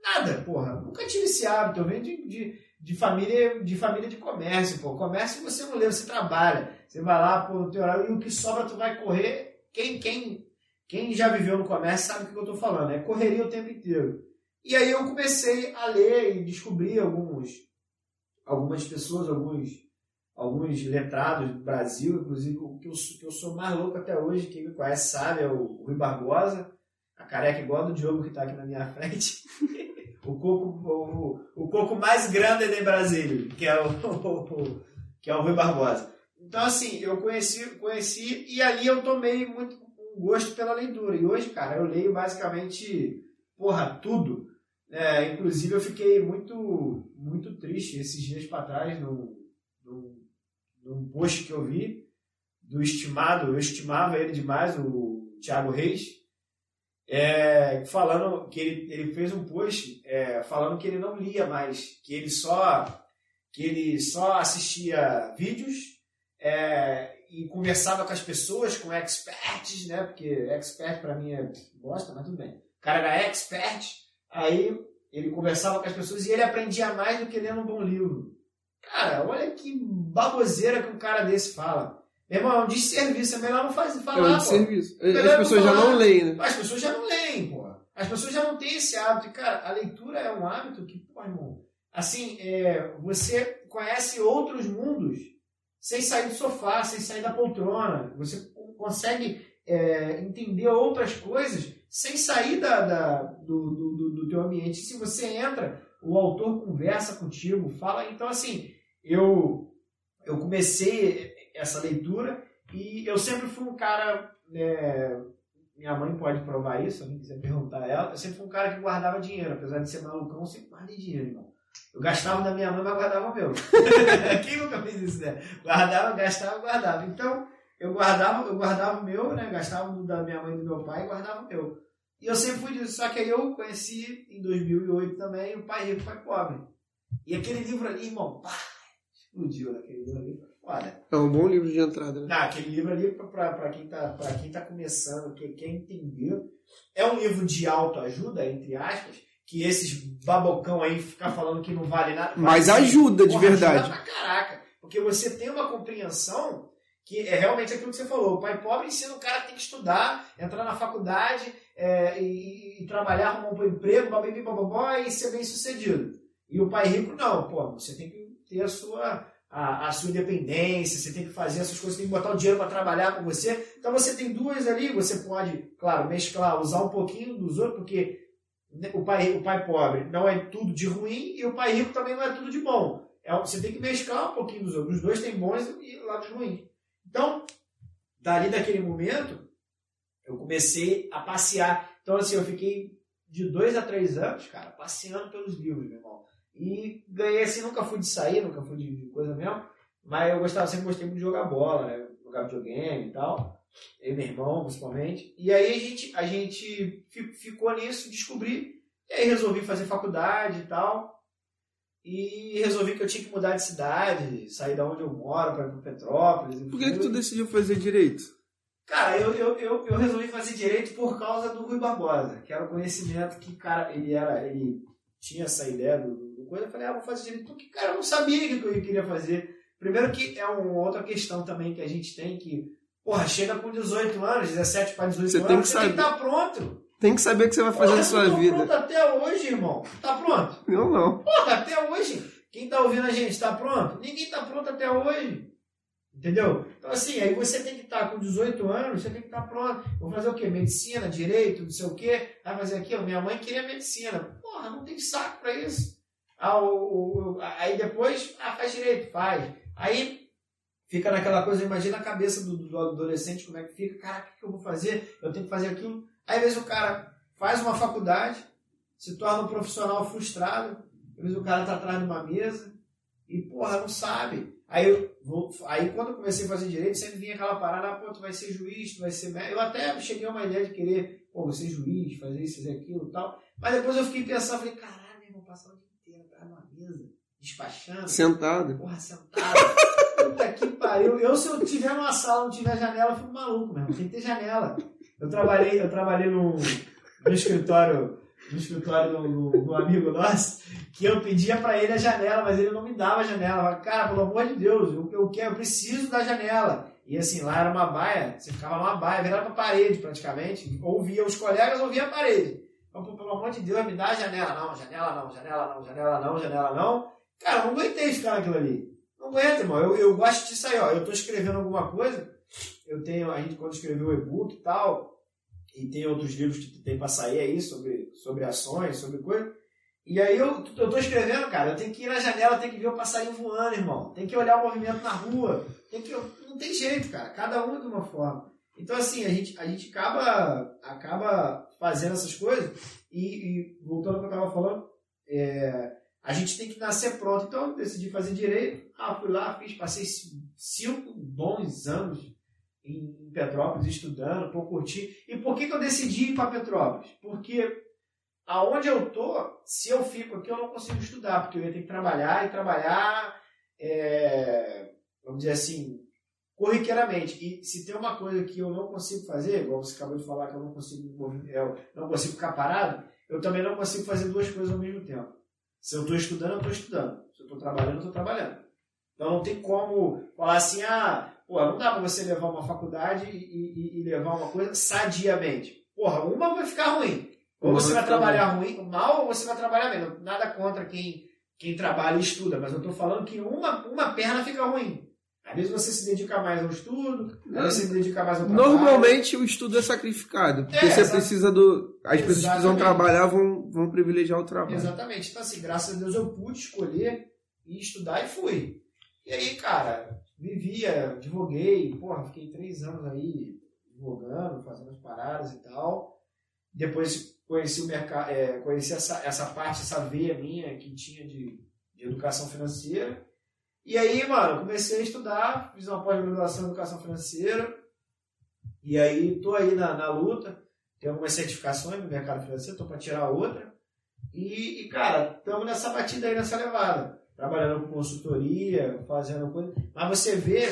Nada, porra. Nunca tive esse hábito. Eu venho de, de, de, família, de família de comércio, pô. Comércio você não lê, você trabalha. Você vai lá, pô, no teu horário, e o que sobra tu vai correr. Quem, quem, quem já viveu no comércio sabe o que eu estou falando. É correria o tempo inteiro. E aí eu comecei a ler e descobrir alguns, algumas pessoas, alguns alguns letrados do Brasil, inclusive o que eu, que eu sou mais louco até hoje, quem me conhece sabe, é o Rui Barbosa, a careca igual do Diogo que está aqui na minha *laughs* frente. O coco, o, o coco mais grande de Brasília, que é o, o, *laughs* que é o Rui Barbosa. Então, assim, eu conheci, conheci e ali eu tomei muito um gosto pela leitura. E hoje, cara, eu leio basicamente, porra, tudo. É, inclusive, eu fiquei muito, muito triste esses dias para trás no, no num post que eu vi do estimado, eu estimava ele demais, o Thiago Reis, é, falando que ele, ele fez um post é, falando que ele não lia mais, que ele só que ele só assistia vídeos é, e conversava com as pessoas, com experts, né? Porque expert para mim é bosta, mas tudo bem. O cara era expert, aí ele conversava com as pessoas e ele aprendia mais do que lendo um bom livro. Cara, olha que baboseira que um cara desse fala. Meu irmão, é um desserviço, é melhor não fazer falar, é um desserviço. As pessoas já não leem, né? As pessoas já não leem, pô. As pessoas já não têm esse hábito. E, cara, a leitura é um hábito que, pô, irmão, assim, é, você conhece outros mundos sem sair do sofá, sem sair da poltrona. Você consegue é, entender outras coisas sem sair da, da do, do, do teu ambiente. Se você entra, o autor conversa contigo, fala. Então, assim, eu, eu comecei essa leitura e eu sempre fui um cara. É, minha mãe pode provar isso, se alguém quiser perguntar a ela. Eu sempre fui um cara que guardava dinheiro, apesar de ser malucão, eu sempre guardei dinheiro, irmão. Eu gastava da minha mãe, mas guardava o meu. *laughs* Quem nunca fez isso, né? Guardava, gastava, guardava. Então, eu guardava, eu guardava o meu, né? Gastava da minha mãe e do meu pai e guardava o meu. E eu sempre fui disso. Só que aí eu conheci em 2008 também o Pai Rico, Pai Pobre. E aquele livro ali, irmão, pá, explodiu naquele livro ali. Olha. É um bom livro de entrada, né? Não, aquele livro ali, para quem, tá, quem tá começando, quem quer entender, é um livro de autoajuda, entre aspas, que esses babocão aí ficar falando que não vale nada. Mas ajuda, de Porra, verdade. Ajuda pra caraca. Porque você tem uma compreensão que é realmente aquilo que você falou. O pai pobre ensina o cara que tem que estudar, entrar na faculdade é, e, e, trabalhar, arrumar um bom emprego, babibi, bababó, e ser bem sucedido. E o pai rico, não. Pô, você tem que ter a sua, a, a sua independência, você tem que fazer essas coisas, tem que botar o dinheiro para trabalhar com você. Então você tem duas ali, você pode, claro, mesclar, usar um pouquinho dos outros, porque o pai, o pai pobre não é tudo de ruim e o pai rico também não é tudo de bom. É, você tem que mesclar um pouquinho dos outros. Os dois têm bons e lados ruins. Então, dali daquele momento, eu comecei a passear. Então, assim, eu fiquei de dois a três anos, cara, passeando pelos livros, meu irmão. E ganhei assim, nunca fui de sair, nunca fui de, coisa mesmo, mas eu gostava, sempre gostei muito de jogar bola, né? Jogar videogame e tal. Eu e meu irmão, principalmente. E aí a gente, a gente ficou nisso, descobri. E aí resolvi fazer faculdade e tal. E resolvi que eu tinha que mudar de cidade, sair da onde eu moro para ir para Petrópolis. Por que, que tu decidiu fazer direito? Cara, eu, eu, eu, eu, resolvi fazer direito por causa do Rui Barbosa, que era o conhecimento que, cara, ele era. Ele tinha essa ideia do, do coisa. Eu falei, ah, vou fazer direito. Porque, cara, eu não sabia o que eu queria fazer. Primeiro que é uma outra questão também que a gente tem que. Porra, chega com 18 anos, 17 para 18 você anos, tem que você saber. tem que estar tá pronto. Tem que saber o que você vai fazer Porra, na sua vida. pronto até hoje, irmão. Tá pronto? Eu não. Porra, até hoje. Quem tá ouvindo a gente, tá pronto? Ninguém tá pronto até hoje. Entendeu? Então, assim, aí você tem que estar tá com 18 anos, você tem que estar tá pronto. Vou fazer o quê? Medicina, direito, não sei o quê. Vai fazer aquilo? Minha mãe queria medicina. Porra, não tem saco pra isso. Ah, o, o, aí depois, ah, faz direito, faz. Aí fica naquela coisa, imagina a cabeça do, do adolescente, como é que fica, cara, o que, eu vou fazer? Eu tenho que fazer aquilo. Aí às vezes o cara faz uma faculdade, se torna um profissional frustrado, às vezes o cara tá atrás de uma mesa e, porra, não sabe. Aí, eu vou, aí quando eu comecei a fazer direito, sempre vinha aquela parada, ah, pô, tu vai ser juiz, tu vai ser médico. Eu até cheguei a uma ideia de querer, pô, vou ser juiz, fazer isso, fazer aquilo e tal. Mas depois eu fiquei pensando, falei, caralho, meu irmão, passar o dia inteiro atrás de uma mesa, despachando. Sentado. Porra, sentado. *laughs* Puta que pariu. Eu, se eu tiver numa sala, não tiver janela, eu fico maluco mesmo. Tem que ter janela. Eu trabalhei, eu trabalhei num, no escritório no escritório do, do, do, amigo nosso, que eu pedia para ele a janela, mas ele não me dava a janela. Eu falava, cara, pelo amor de Deus, eu, eu quero, eu preciso da janela. E assim, lá era uma baia, você ficava numa baia, virava pra parede praticamente, ouvia os colegas, ouvia a parede. Então, pelo amor de Deus, me dá a janela. Não, janela não, janela não, janela não, janela não. Cara, não aguentei ficar naquilo ali. Não aguento, irmão. Eu, eu gosto disso aí, ó. Eu tô escrevendo alguma coisa, eu tenho, a gente quando escreveu o e-book e tal, e tem outros livros que tem para sair aí sobre, sobre ações, sobre coisa. E aí eu, eu tô escrevendo, cara, eu tenho que ir na janela, tenho que ver o passarinho voando, irmão. Tem que olhar o movimento na rua. Tem que, não tem jeito, cara. Cada um é de uma forma. Então, assim, a gente, a gente acaba, acaba fazendo essas coisas e, e voltando ao que eu estava falando, é, a gente tem que nascer pronto. Então, eu decidi fazer direito. Ah, fui lá, fiz, passei cinco bons anos em Petrópolis estudando, por curtir. E por que, que eu decidi ir para Petrópolis? Porque aonde eu tô, se eu fico aqui, eu não consigo estudar, porque eu ia ter que trabalhar e trabalhar, é, vamos dizer assim, corriqueiramente. E se tem uma coisa que eu não consigo fazer, igual você acabou de falar que eu não consigo, eu não consigo ficar parado, eu também não consigo fazer duas coisas ao mesmo tempo. Se eu estou estudando, eu estou estudando. Se eu estou trabalhando, eu estou trabalhando. Então não tem como falar assim, ah, Pô, não dá para você levar uma faculdade e, e, e, levar uma coisa sadiamente. Porra, uma vai ficar ruim. Ou você vai trabalhar ruim, mal, ou você vai trabalhar bem. Nada contra quem, quem trabalha e estuda, mas eu estou falando que uma, uma perna fica ruim. Às vezes você se dedica mais ao estudo, às vezes você se dedica mais ao trabalho. Normalmente o estudo é sacrificado. Porque É, você precisa do. As pessoas que precisam trabalhar vão, vão privilegiar o trabalho. Exatamente. Então, assim, graças a Deus eu pude escolher e estudar e fui. E aí, cara, vivia, advoguei, porra, fiquei três anos aí advogando, fazendo as paradas e tal. Depois conheci o mercado, conheci essa, essa parte, essa veia minha que tinha de, de educação financeira. E aí, mano, comecei a estudar, fiz uma pós-graduação em educação financeira. E aí, tô aí na, na luta. Tenho algumas certificações no mercado financeiro, tô para tirar outra. E, e, cara, estamos nessa batida aí, nessa levada. Trabalhando com consultoria, fazendo coisa. Mas você vê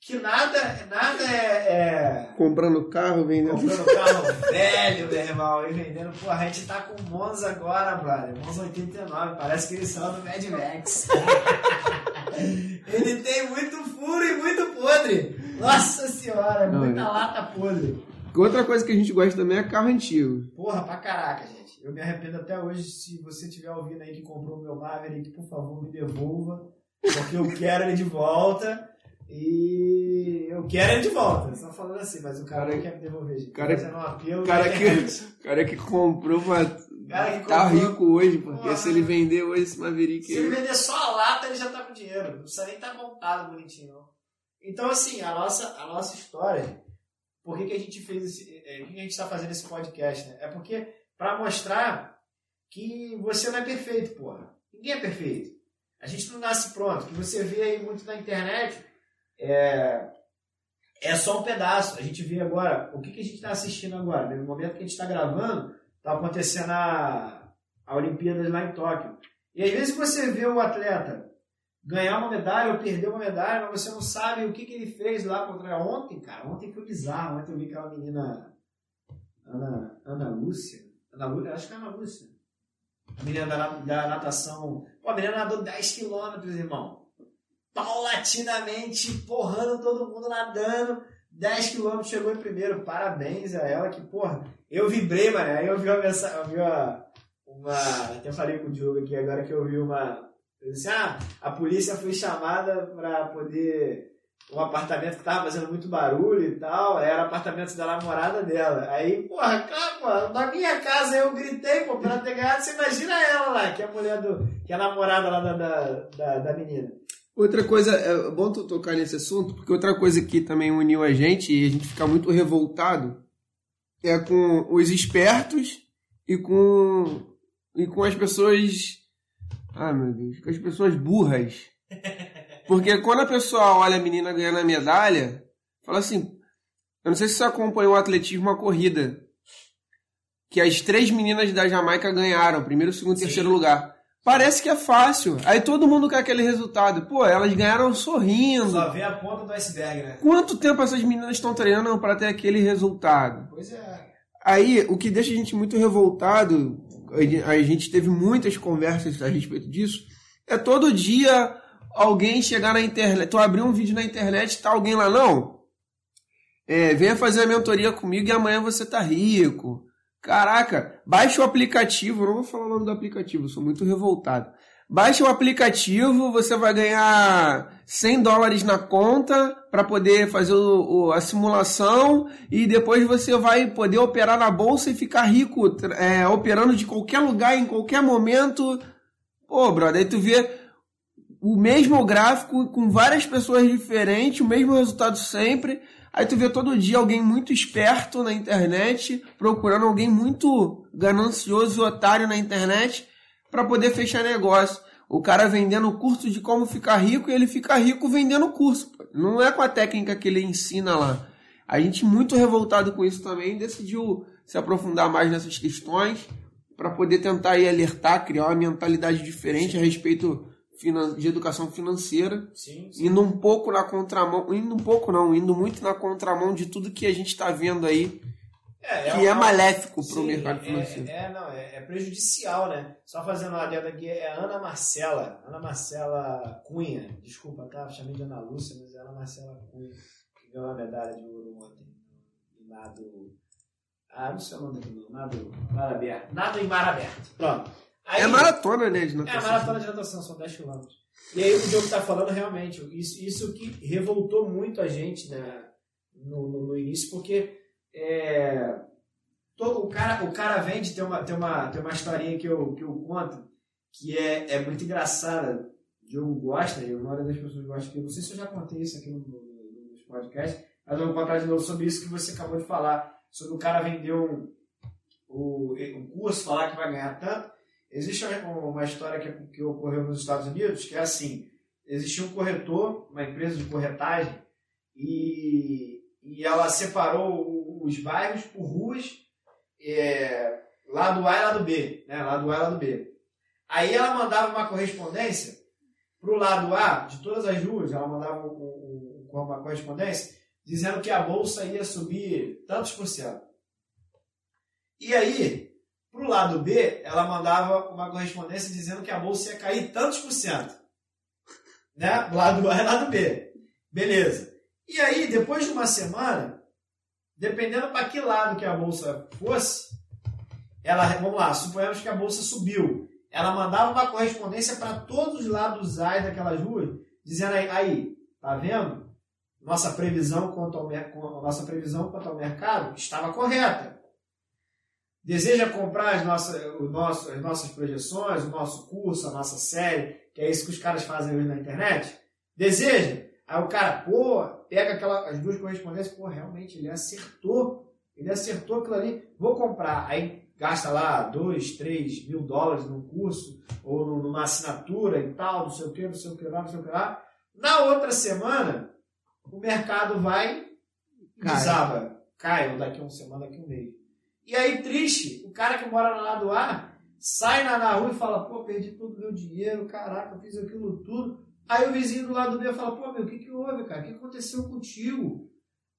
que nada, nada é- é Comprando carro, vendendo. Comprando *laughs* carro velho, meu irmão, e vendendo. Porra, a gente tá com Monza agora, brother. Monza 89, parece que eles são do Mad Max. *laughs* Ele tem muito furo e muito podre. Nossa senhora, Não, muita é. lata podre. Outra coisa que a gente gosta também é carro antigo. Porra, pra caraca, gente. Eu me arrependo até hoje. Se você estiver ouvindo aí que comprou o meu Maverick, por favor, me devolva. Porque eu quero ele de volta. E eu quero ele de volta. Só falando assim, mas o cara, Cara, quer me devolver, gente. cara- um apelo. O cara que, *laughs* cara que comprou uma. Cara que Tá comprou- rico hoje, porque Porra. se ele vender hoje esse Maverick. Se ele vender só ele já tá com dinheiro. Não precisa nem estar montado bonitinho. Então, assim, a nossa, a nossa história, por que, que a gente fez esse. é, Por que a gente está fazendo esse podcast, né? É porque para mostrar que você não é perfeito, porra. Ninguém é perfeito. A gente não nasce pronto. O que você vê aí muito na internet é, é só um pedaço. A gente vê agora. O que, que a gente está assistindo agora? No momento que a gente está gravando, tá acontecendo a, a Olimpíadas lá em Tóquio. E às vezes você vê o atleta ganhar uma medalha ou perder uma medalha, mas você não sabe o que, que ele fez lá contra ontem, cara. Ontem foi bizarro. Ontem eu vi aquela menina Ana, Ana Lúcia. Ana Lúcia, acho que é Ana Lúcia. A menina da, da natação. Pô, a menina nadou 10 quilômetros, irmão. Paulatinamente, porrando todo mundo nadando. 10 quilômetros chegou em primeiro. Parabéns a ela, que, porra, eu vibrei, mano. Aí eu vi uma mensagem, eu vi uma, uma. Até falei com o Diogo aqui agora que eu vi uma. Disse, ah, a polícia foi chamada para poder. Um apartamento que tava fazendo muito barulho e tal, era apartamento da namorada dela. Aí, porra, pô, na minha casa eu gritei, pô, pra ela ter ganhado. Você imagina ela lá, que é a mulher do. que é a namorada lá da, da, da, da menina. Outra coisa, é bom tu tocar nesse assunto, porque outra coisa que também uniu a gente e a gente fica muito revoltado é com os espertos e com e com as pessoas, ah meu Deus, com as pessoas burras. Porque quando a pessoa olha a menina ganhando a medalha, fala assim, eu não sei se você acompanhou o atletismo a corrida, que as três meninas da Jamaica ganharam, primeiro, segundo e terceiro lugar. Parece que é fácil. Aí todo mundo quer aquele resultado. Pô, elas ganharam sorrindo. Só vê a ponta do iceberg, né? Quanto tempo essas meninas estão treinando para ter aquele resultado? Pois é. Aí, o que deixa a gente muito revoltado, a gen- a gente teve muitas conversas a respeito disso, é todo dia alguém chegar na internet, tu abrir um vídeo na internet, tá alguém lá, não? É, venha fazer a mentoria comigo e amanhã você tá rico. Caraca, baixa o aplicativo, eu não vou falar o nome do aplicativo, sou muito revoltado. Baixa o aplicativo, você vai ganhar 100 dólares na conta para poder fazer o- o- a simulação e depois você vai poder operar na bolsa e ficar rico, é, operando de qualquer lugar, em qualquer momento. Pô, brother, aí tu vê o mesmo gráfico com várias pessoas diferentes, o mesmo resultado sempre. Aí tu vê todo dia alguém muito esperto na internet, procurando alguém muito ganancioso e otário na internet para poder fechar negócio. O cara vendendo o curso de como ficar rico e ele fica rico vendendo o curso. Não é com a técnica que ele ensina lá. A gente muito revoltado com isso também decidiu se aprofundar mais nessas questões para poder tentar aí alertar, criar uma mentalidade diferente a respeito de educação financeira, Sim, sim. indo um pouco na contramão, indo um pouco não, indo muito na contramão de tudo que a gente está vendo aí, É, que é, uma- maléfico para o mercado é- financeiro. É, não, é, é prejudicial, né? Só fazendo uma adenda aqui, é a Ana Marcela, Ana Marcela Cunha, desculpa, tá? Chamei de Ana Lúcia, mas é Ana Marcela Cunha, que ganhou a medalha de ouro ontem no nado. Ah, não sei o nome daquilo, nado mar aberto. Nado em mar aberto. Pronto. Aí, é maratona, né? De é natação. maratona de natação, são 10 km. E aí o Diogo tá falando realmente, isso, isso que revoltou muito a gente né, no, no, no início, porque é, todo, o, cara, o cara vem de ter uma, ter uma, ter uma historinha que eu, que eu conto, que é, é muito engraçada. O Diogo gosta, e das pessoas gosta, que eu não sei se eu já contei isso aqui no, no, nos podcasts, mas eu vou contar de novo sobre isso que você acabou de falar, sobre o cara vender um, o, um curso, falar que vai ganhar tanto. Existe uma história que, que ocorreu nos Estados Unidos que é assim: existia um corretor, uma empresa de corretagem, e, e ela separou os bairros por ruas, é, lado A e lado B, né? Lado A e lado B. Aí ela mandava uma correspondência para o lado A de todas as ruas, ela mandava um, um, uma correspondência dizendo que a bolsa ia subir tantos por cento. E aí, para o lado B, ela mandava uma correspondência dizendo que a bolsa ia cair tantos por cento. Né? Lado A e lado B. Beleza. E aí, depois de uma semana, dependendo para que lado que a bolsa fosse, ela, vamos lá, suponhamos que a bolsa subiu. Ela mandava uma correspondência para todos os lados A daquelas ruas, dizendo aí, aí, tá vendo? Nossa previsão quanto ao, nossa previsão quanto ao mercado estava correta. Deseja comprar as nossas, o nosso, as nossas projeções, o nosso curso, a nossa série, que é isso que os caras fazem hoje na internet? Deseja? Aí o cara, pô, pega aquela, as duas correspondências, pô, realmente, ele acertou. Ele acertou aquilo ali, vou comprar. Aí gasta lá 2, 3 mil dólares num curso, ou numa assinatura e tal, não sei o que, não sei o que lá, não sei o que lá. Na outra semana, o mercado vai cai. desaba. Cai, ou daqui a uma semana, daqui a um mês. E aí, triste, o cara que mora no lado A sai na, na rua e fala: pô, perdi todo o meu dinheiro, caraca, eu fiz aquilo tudo. Aí o vizinho do lado B fala: pô, meu, o que, que houve, cara? O que aconteceu contigo?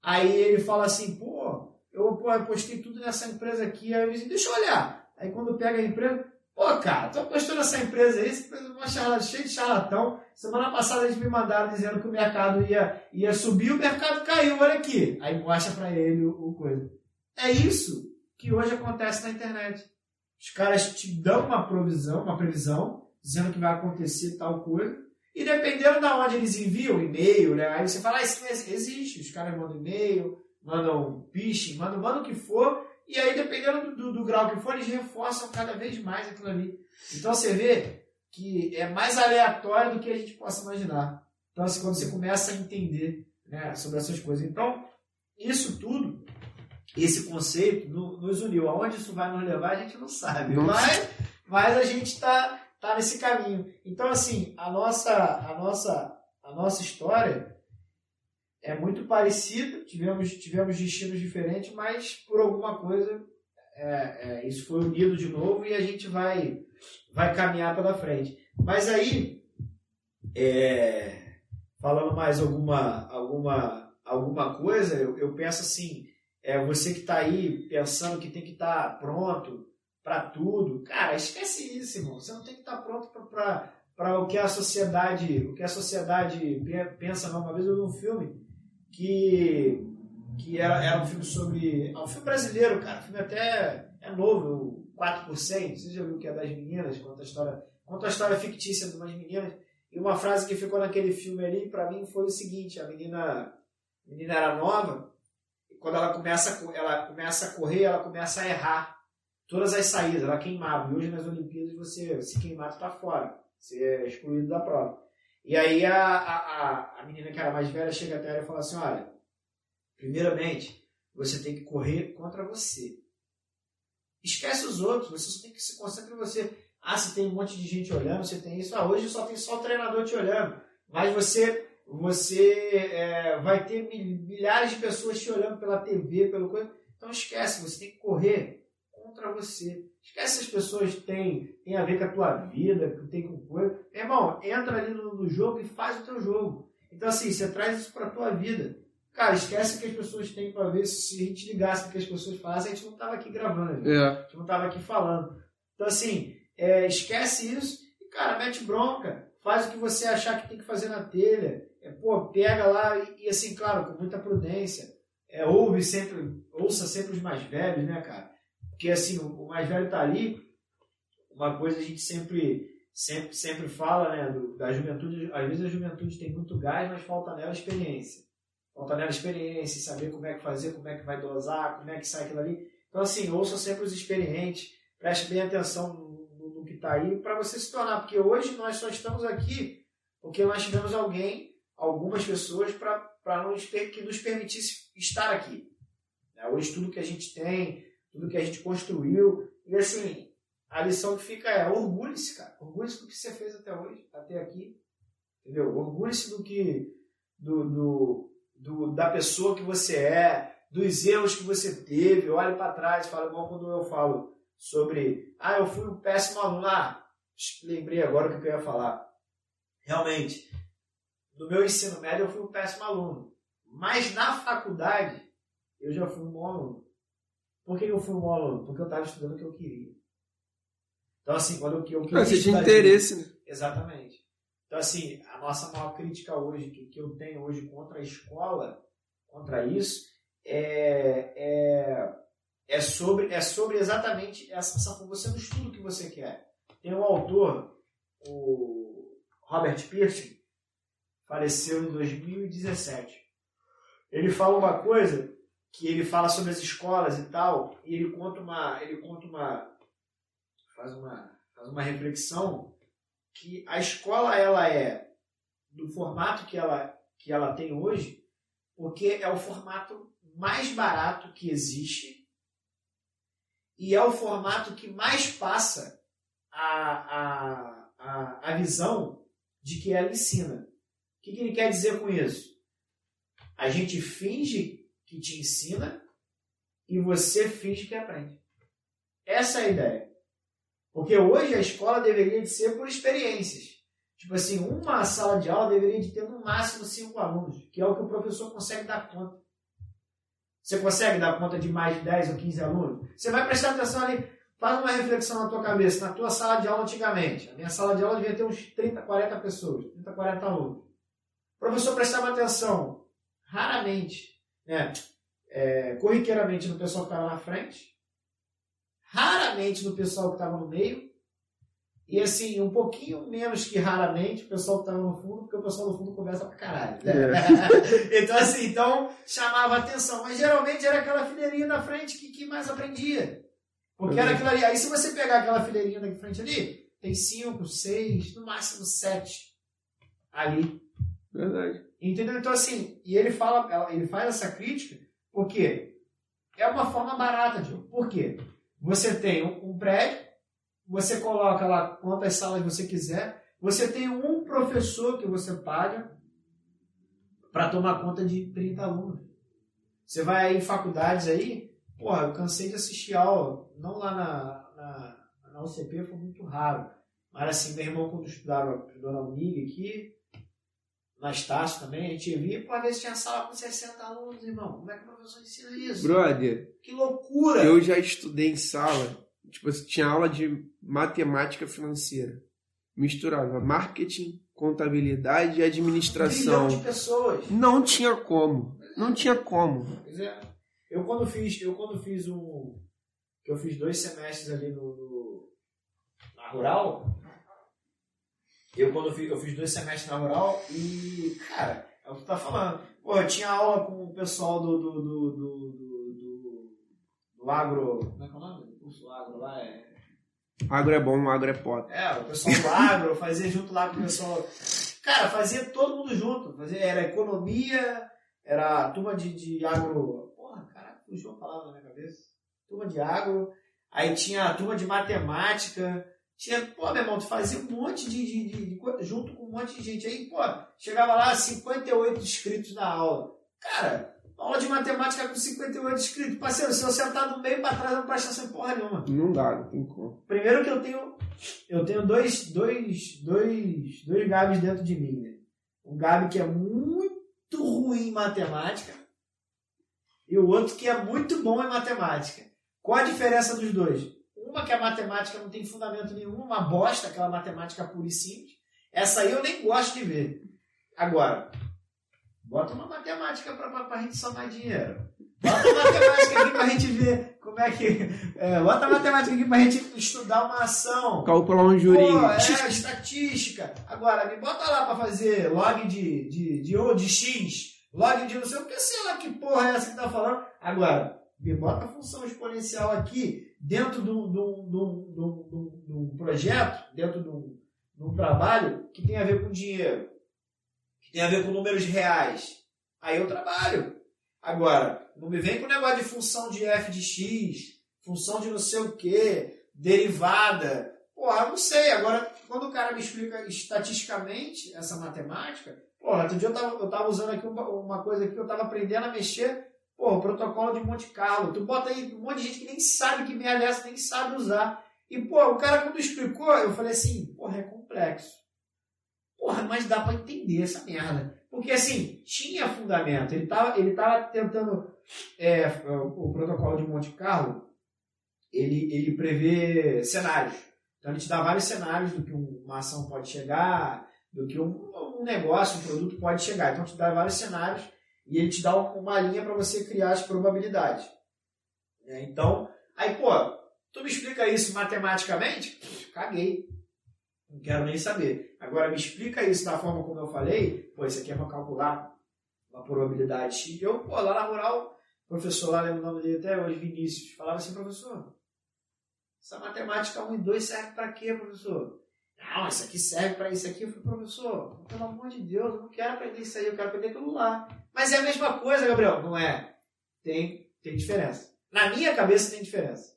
Aí ele fala assim: pô, eu, postei tudo nessa empresa aqui. Aí o vizinho, deixa eu olhar. Aí quando pega a empresa, pô, cara, tu apostou nessa empresa aí, essa empresa é uma charla, cheia de charlatão. Semana passada eles me mandaram dizendo que o mercado ia, ia subir, o mercado caiu, olha aqui. Aí mostra pra ele o, o coisa. É isso que hoje acontece na internet. Os caras te dão uma provisão, uma previsão, dizendo que vai acontecer tal coisa, e dependendo de onde eles enviam, e-mail, né? Aí você fala, ah, isso existe. Os caras mandam e-mail, mandam phishing, mandam, mandam o que for, e aí dependendo do, do, do, grau que for, eles reforçam cada vez mais aquilo ali. Então você vê que é mais aleatório do que a gente possa imaginar. Então assim, quando você começa a entender né, sobre essas coisas. Então, isso tudo esse conceito nos uniu. Aonde isso vai nos levar, a gente não sabe. Mas, mas a gente está tá nesse caminho. Então, assim, a nossa, a nossa, a nossa história é muito parecida. Tivemos, tivemos destinos diferentes, mas por alguma coisa é, é, isso foi unido de novo e a gente vai, vai caminhar pela frente. Mas aí, é, falando mais alguma, alguma, alguma coisa, eu, eu penso assim é, você que está aí pensando que tem que estar tá pronto para tudo, cara, esquece isso, irmão. Você não tem que estar tá pronto para o que a sociedade, o que a sociedade pensa. Não, uma vez eu vi um filme que que era, era um filme sobre, é um filme brasileiro, cara. O filme até é novo, 4%. Você já viu que é das meninas, conta a história, conta a história fictícia de umas meninas. E uma frase que ficou naquele filme ali para mim foi o seguinte: a menina, a menina era nova quando ela começa, ela começa a correr, ela começa a errar todas as saídas, ela queimava. E hoje nas Olimpíadas, você se queimar, tu tá fora. Você é excluído da prova. E aí a, a, a menina que era mais velha chega até ela e fala assim, olha, primeiramente, você tem que correr contra você. Esquece os outros, você tem que se concentrar em você. Ah, você tem um monte de gente olhando, você tem isso. Ah, hoje só tem só o treinador te olhando. Mas você você é, vai ter milhares de pessoas te olhando pela TV, pelo coisa. Então esquece, você tem que correr contra você. Esquece as pessoas têm, têm a ver com a tua vida, que tem com coisa. Meu irmão, entra ali no, no jogo e faz o teu jogo. Então assim, você traz isso para a tua vida. Cara, esquece o que as pessoas têm para ver. Se a gente ligasse o que as pessoas fazem, a gente não estava aqui gravando. É. A gente não estava aqui falando. Então assim, é, esquece isso e, cara, mete bronca. Faz o que você achar que tem que fazer na telha é, pô, pega lá e, e, assim, claro, com muita prudência. É, ouve sempre, ouça sempre os mais velhos, né, cara? Porque assim, o, mais velho tá ali, uma coisa a gente sempre, sempre, sempre fala, né, do, da juventude, às vezes a juventude tem muito gás, mas falta nela experiência. Falta nela experiência, saber como é que fazer, como é que vai dosar, como é que sai aquilo ali. Então, assim, ouça sempre os experientes, preste bem atenção no, no, no que está aí, para você se tornar, porque hoje nós só estamos aqui porque nós tivemos alguém, algumas pessoas, para nos, que nos permitisse estar aqui. Né? Hoje, tudo que a gente tem, tudo que a gente construiu, e assim, a lição que fica é orgulhe-se, cara. Orgulhe-se do que você fez até hoje, até aqui. Entendeu? Orgulhe-se do que. Do, do, do, da pessoa que você é, dos erros que você teve. Olhe para trás, fala igual quando eu falo sobre. Ah, eu fui um péssimo aluno. Ah, lembrei agora o que eu ia falar. Realmente, no meu ensino médio eu fui um péssimo aluno. Mas na faculdade eu já fui um bom aluno. Por que eu fui um aluno? Porque eu estava estudando o que eu queria. Então, assim, quando eu, eu, queria. Você tinha interesse, né? Exatamente. Então, assim, a nossa maior crítica hoje, que, que eu tenho hoje contra a escola, contra isso, é, é, é, sobre, é sobre exatamente essa, essa. Você não estuda o que você quer. Tem um autor, o Robert Pearson, faleceu em 2017. Ele fala uma coisa que ele fala sobre as escolas e tal, e ele conta uma, ele conta uma, faz uma, faz uma reflexão que a escola ela é do formato que ela, que ela tem hoje, porque é o formato mais barato que existe e é o formato que mais passa a, a, a, a visão de que ela ensina. O que, que ele quer dizer com isso? A gente finge que te ensina e você finge que aprende. Essa é a ideia. Porque hoje a escola deveria de ser por experiências. Tipo assim, uma sala de aula deveria de ter no máximo cinco alunos, que é o que o professor consegue dar conta. Você consegue dar conta de mais de 10 ou 15 alunos? Você vai prestar atenção ali, faz uma reflexão na tua cabeça, na tua sala de aula antigamente. A minha sala de aula devia ter uns 30, 40 pessoas, 30, 40 alunos. O professor prestava atenção raramente, né, é, corriqueiramente no pessoal que estava na frente, raramente no pessoal que estava no meio, e assim, um pouquinho menos que raramente o pessoal que estava no fundo, porque o pessoal do fundo conversa pra caralho. Né? É. *laughs* então, assim, então chamava atenção. Mas geralmente era aquela fileirinha da frente que, que mais aprendia. Porque era aquilo ali. Aí se você pegar aquela fileirinha da frente ali, tem cinco, seis, no máximo sete ali. Verdade. Entendeu? Então, assim, e ele fala, ele faz essa crítica porque é uma forma barata, Diogo. Por quê? Você tem um prédio, você coloca lá quantas salas você quiser, você tem um professor que você paga para tomar conta de 30 alunos. Você vai em faculdades aí, porra, eu cansei de assistir aula, não lá na, na, na UCP, foi muito raro. Mas assim, meu irmão, quando estudava, estudou na Unig aqui, na Estácio também, a gente via, pô, às vezes tinha sala com 60 alunos, irmão. Como é que o professor ensina isso? Brother. Que loucura! Eu já estudei em sala, tipo, tinha aula de matemática financeira. Misturava marketing, contabilidade e administração. Um de pessoas. Não tinha como. Não tinha como. Pois é. Eu quando fiz, eu quando fiz um. Eu fiz dois semestres ali no, no na rural, eu, quando eu fiz, eu fiz dois semestres na rural e, cara, é o que tu tá falando. Pô, eu tinha aula com o pessoal do, do, do, do, do, do agro. Como é que é o nome? O curso agro lá é. Agro é bom, agro é pote. É, o pessoal do agro, eu fazia junto lá com o pessoal. Cara, fazia todo mundo junto. Fazia, era economia, era turma de, de agro. Porra, caraca, fugiu a palavra na minha cabeça. Turma de agro. Aí tinha a turma de matemática. Tinha, pô, meu irmão, tu fazia um monte de, de, de, de, junto com um monte de gente. Aí, pô, chegava lá 58 inscritos na aula. Cara, aula de matemática com 58 inscritos. Parceiro, se eu sentar no meio para trás, não presta atenção em porra nenhuma. Não dá, não tem como. Primeiro que eu tenho. Eu tenho dois, dois, dois, dois Gabs dentro de mim, né? Um Gabi que é muito ruim em matemática e o outro que é muito bom em matemática. Qual a diferença dos dois? Uma que a matemática não tem fundamento nenhum, uma bosta, aquela matemática pura e simples. Essa aí eu nem gosto de ver. Agora, bota uma matemática para a gente somar dinheiro. Bota matemática aqui pra gente ver como é que. É, bota matemática aqui pra gente estudar uma ação. Calcular um jurinho. Pô, é, estatística. Agora, me bota lá pra fazer log de, de, de O, de X, log de não sei o que, sei lá que porra é essa que tá falando. Agora, bota a função exponencial aqui dentro de um projeto, dentro de um, trabalho que tem a ver com dinheiro, que tem a ver com números reais. Aí eu trabalho. Agora, não me vem com negócio de função de f de x, função de não sei o que, derivada. Porra, não sei. Agora, quando o cara me explica estatisticamente essa matemática, porra, outro dia eu tava, eu tava usando aqui uma, uma coisa que eu tava aprendendo a mexer, porra, protocolo de Monte Carlo. Tu bota aí um monte de gente que nem sabe que merda é essa, nem sabe usar. E, pô, o cara quando explicou, eu falei assim, porra, é complexo. Porra, mas dá para entender essa merda. Porque, assim, tinha fundamento. Ele estava ele tava tentando... É, o protocolo de Monte Carlo, ele, ele prevê cenários. Então, ele te dá vários cenários do que uma ação pode chegar, do que um, um negócio, um produto pode chegar. Então, te dá vários cenários e ele te dá uma linha para você criar as probabilidades. É, então, aí, pô, tu me explica isso matematicamente? Caguei. Não quero nem saber. Agora, me explica isso da forma como eu falei. Pô, isso aqui é para calcular uma probabilidade. Eu, pô, lá na rural, o professor lá, lembro o nome dele até hoje, Vinícius, falava assim, professor, essa matemática 1 e 2 serve para quê, professor? Não, isso aqui serve para isso aqui. Eu falei, professor, pelo amor de Deus, eu não quero aprender isso aí, eu quero aprender aquilo lá. Mas é a mesma coisa, Gabriel. Não é. Tem, tem diferença. Na minha cabeça tem diferença.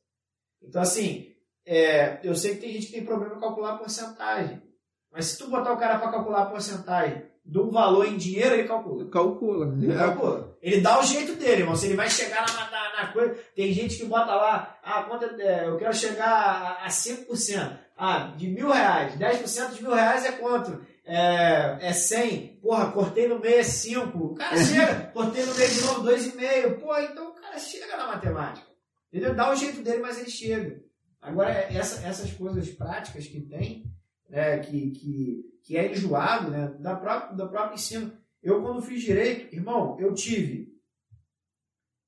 Então, assim, é, eu sei que tem gente que tem problema em calcular a porcentagem. Mas se tu botar o cara para calcular a porcentagem de um valor em dinheiro, ele calcula. Calcula. Ele calcula. Ele dá o jeito dele, irmão. Se ele vai chegar na, na, na coisa. Tem gente que bota lá, ah, quanto, é, eu quero chegar a 5%. Ah, de mil reais. 10% de mil reais é quanto? É, é 100. Porra, cortei no meio é 5. O cara chega, *laughs* cortei no meio de novo 2,5. Pô, então o cara chega na matemática. Entendeu? Dá o jeito dele, mas ele chega. Agora, essa, essas coisas práticas que tem, né, que, que, que é enjoado, né, da própria, do próprio ensino. Eu, quando fiz direito, irmão, eu tive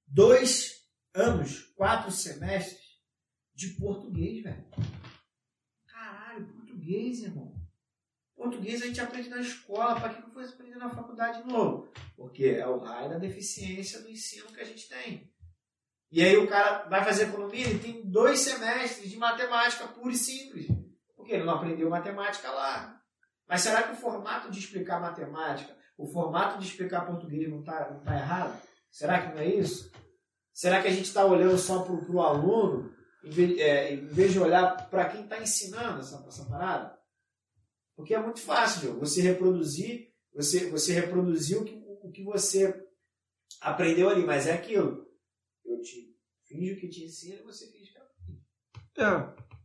dois anos, quatro semestres de português, velho português, irmão. Português a gente aprende na escola, para que fosse aprender na faculdade de novo? Porque é o raio da deficiência do ensino que a gente tem. E aí o cara vai fazer economia, ele tem dois semestres de matemática pura e simples. Porque ele não aprendeu matemática lá. Mas será que o formato de explicar matemática, o formato de explicar português não está não tá errado? Será que não é isso? Será que a gente está olhando só para o aluno em vez, é, em vez de olhar para quem está ensinando essa, essa parada. Porque é muito fácil, você reproduzir, você, você reproduzir o que, o que você aprendeu ali, mas é aquilo. Eu te finjo que te ensino e você finge que aprende.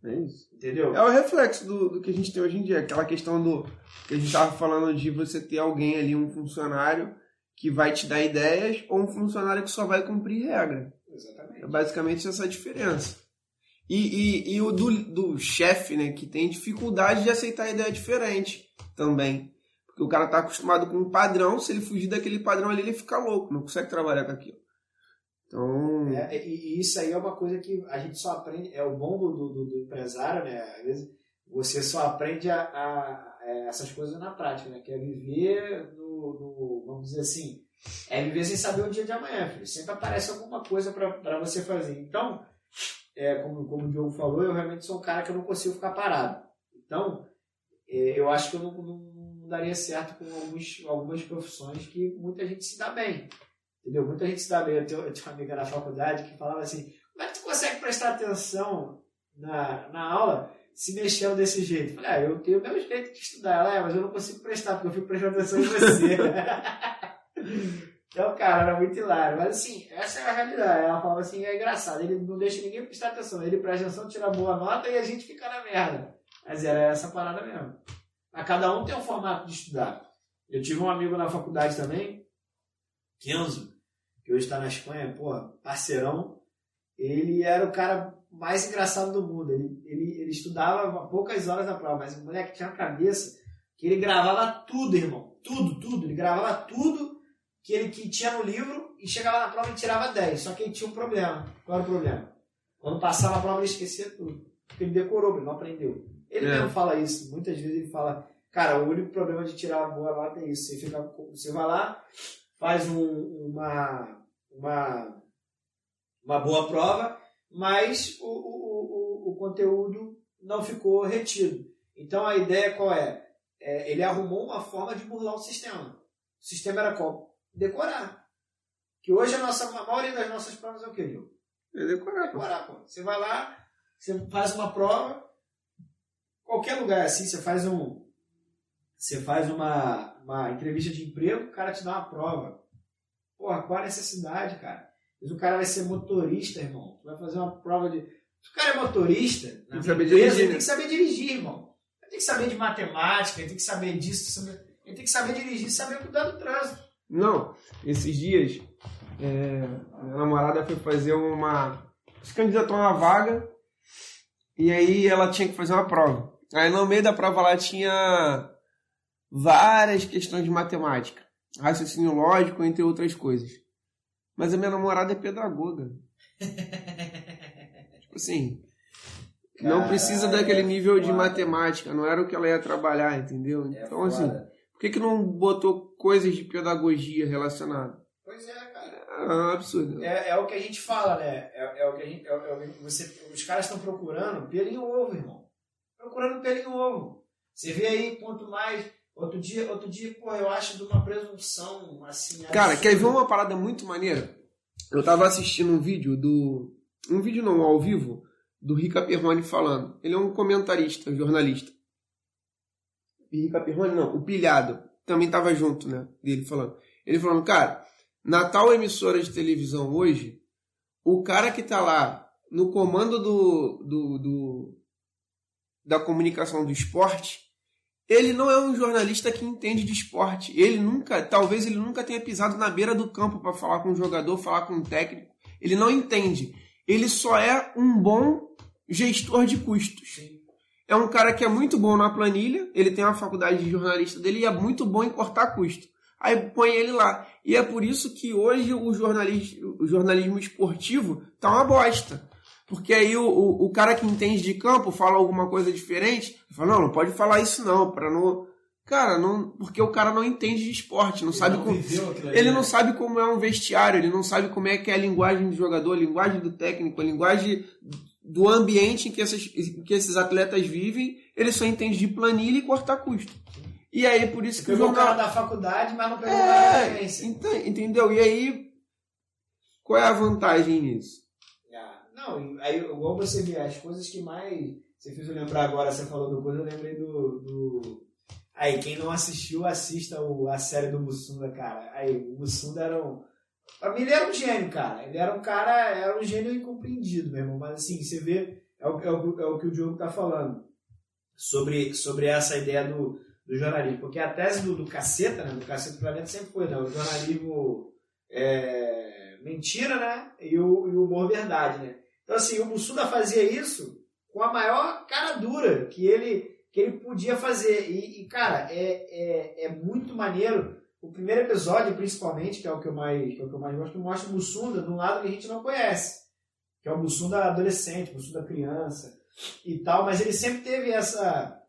É, é isso. Entendeu? É o reflexo do, do que a gente tem hoje em dia. Aquela questão do que a gente estava falando de você ter alguém ali, um funcionário, que vai te dar ideias, ou um funcionário que só vai cumprir regra. Exatamente. É basicamente essa a diferença. E, e, e o do, do chefe, né, que tem dificuldade de aceitar ideia diferente também. Porque o cara tá acostumado com um padrão, se ele fugir daquele padrão ali, ele fica louco, não consegue trabalhar com aquilo. Então. É, e, isso aí é uma coisa que a gente só aprende, é o bom do, do, do empresário, né? Às vezes você só aprende a, a, a, essas coisas na prática, né? Que é viver no, no, vamos dizer assim, é viver sem saber o dia de amanhã, filho. Sempre aparece alguma coisa para você fazer. Então, é, como, como o Diogo falou, eu realmente sou um cara que eu não consigo ficar parado. Então, é, eu acho que eu não, não, daria certo com alguns, algumas profissões que muita gente se dá bem. Entendeu? Muita gente se dá bem. Eu tenho uma amiga na faculdade que falava assim: como é que tu consegue prestar atenção na, na aula se mexendo desse jeito? Eu falei, ah, eu tenho o meu jeito de estudar. Ela, é, mas eu não consigo prestar, porque eu fico prestando atenção em você. *laughs* Então, cara, era muito hilário. Mas assim, essa é a realidade. Ela falava assim, é engraçado. Ele não deixa ninguém prestar atenção. Ele presta atenção, tira boa nota e a gente fica na merda. Mas era essa parada mesmo. A cada um tem um formato de estudar. Eu tive um amigo na faculdade também, Kenzo, que hoje está na Espanha, pô, parceirão. Ele era o cara mais engraçado do mundo. Ele, ele, ele estudava poucas horas da prova, mas o moleque tinha uma cabeça que ele gravava tudo, irmão. Tudo, tudo. Ele gravava tudo que ele que tinha no livro e chegava na prova e tirava 10. Só que ele tinha um problema. Qual era o problema? Quando passava a prova ele esquecia tudo. Porque ele decorou, ele não aprendeu. Ele É. mesmo fala isso. Muitas vezes ele fala, cara, o único problema de tirar a boa nota é isso. Você, fica, você vai lá, faz um- uma, uma, uma boa prova, mas o, o, o, o conteúdo não ficou retido. Então a ideia qual é? É, Ele arrumou uma forma de burlar o sistema. O sistema era qual? Decorar. Que hoje a, nossa, a maioria das nossas provas é o que, Gil? É decorar. Decorar, pô. Você vai lá, você faz uma prova, qualquer lugar assim, você faz um. Você faz uma, uma entrevista de emprego, o cara te dá uma prova. Porra, qual a necessidade, cara? Mas o cara vai ser motorista, irmão. Tu vai fazer uma prova de. Se o cara é motorista, Tem que saber empresa, dirigir, ele né? tem que saber dirigir, irmão. Ele tem que saber de matemática, ele tem que saber disso, ele tem que saber dirigir, saber cuidar do trânsito. Não, esses dias, é, minha namorada foi fazer uma. se candidatou a uma vaga e aí ela tinha que fazer uma prova. Aí no meio da prova lá tinha várias questões de matemática, raciocínio lógico, entre outras coisas. Mas a minha namorada é pedagoga. *laughs* tipo assim, não precisa Caralho, daquele nível de matemática, não era o que ela ia trabalhar, entendeu? É Então, assim. Por que, que não botou coisas de pedagogia relacionadas? Pois é, cara. É um absurdo. É, é o que a gente fala, né? É, é o que a gente. É, é o que você, os caras estão procurando pelo em ovo, irmão. Procurando pelo em ovo. Você vê aí quanto mais. Outro dia, outro dia, pô, eu acho de uma presunção assim. Cara, absurda. quer ver uma parada muito maneira? Eu tava assistindo um vídeo do. Um vídeo não, ao vivo, do Rica Perrone falando. Ele é um comentarista, um jornalista. E Rica Perrone não, o Pilhado. Também tava junto, né? Dele falando. Ele falando, cara, na tal emissora de televisão hoje, o cara que tá lá no comando do, do, do da comunicação do esporte, ele não é um jornalista que entende de esporte. Ele nunca, talvez ele nunca tenha pisado na beira do campo para falar com um jogador, falar com um técnico. Ele não entende. Ele só é um bom gestor de custos. É um cara que é muito bom na planilha, ele tem uma faculdade de jornalista dele e é muito bom em cortar custo. Aí põe ele lá. E é por isso que hoje o jornalismo, o jornalismo esportivo tá uma bosta. Porque aí o, o, o cara que entende de campo fala alguma coisa diferente, fala, não, não pode falar isso não, para não. Cara, não. Porque o cara não entende de esporte, não sabe não como. Ele né? não sabe como é um vestiário, ele não sabe como é que é a linguagem do jogador, a linguagem do técnico, a linguagem do ambiente em que, essas, em que esses atletas vivem, ele só entende de planilha e cortar custo. E aí, por isso que o Pegou o cara jornal. da faculdade, mas não pegou a É, referência. ent- entendeu? E aí, qual é a vantagem nisso? Ah, Não, aí igual você vê, as coisas que mais. Você fez eu lembrar agora, você falou do coisa, eu lembrei do. do... Aí, quem não assistiu, assista o, a série do Mussunda, cara. Aí, o Mussunda era um. Pra mim ele era um gênio, cara. Ele era um cara, era um gênio incompreendido, meu irmão. Mas assim, você vê, é o, é o, é o que o Diogo tá falando. Sobre, sobre essa ideia do, do jornalismo. Porque a tese do, do caceta, né? Do caceta do planeta sempre foi, né? O jornalismo é, mentira, né? E o, e o humor verdade, né? Então, assim, o Mussuda fazia isso com a maior cara dura que ele, que ele podia fazer. E, e, cara, é, é, é muito maneiro. O primeiro episódio, principalmente, que é o que eu mais, que é o que eu mais gosto, mostra o Mussunda de um lado que a gente não conhece. Que é o Mussunda adolescente, o Mussunda criança e tal. Mas ele sempre teve essa,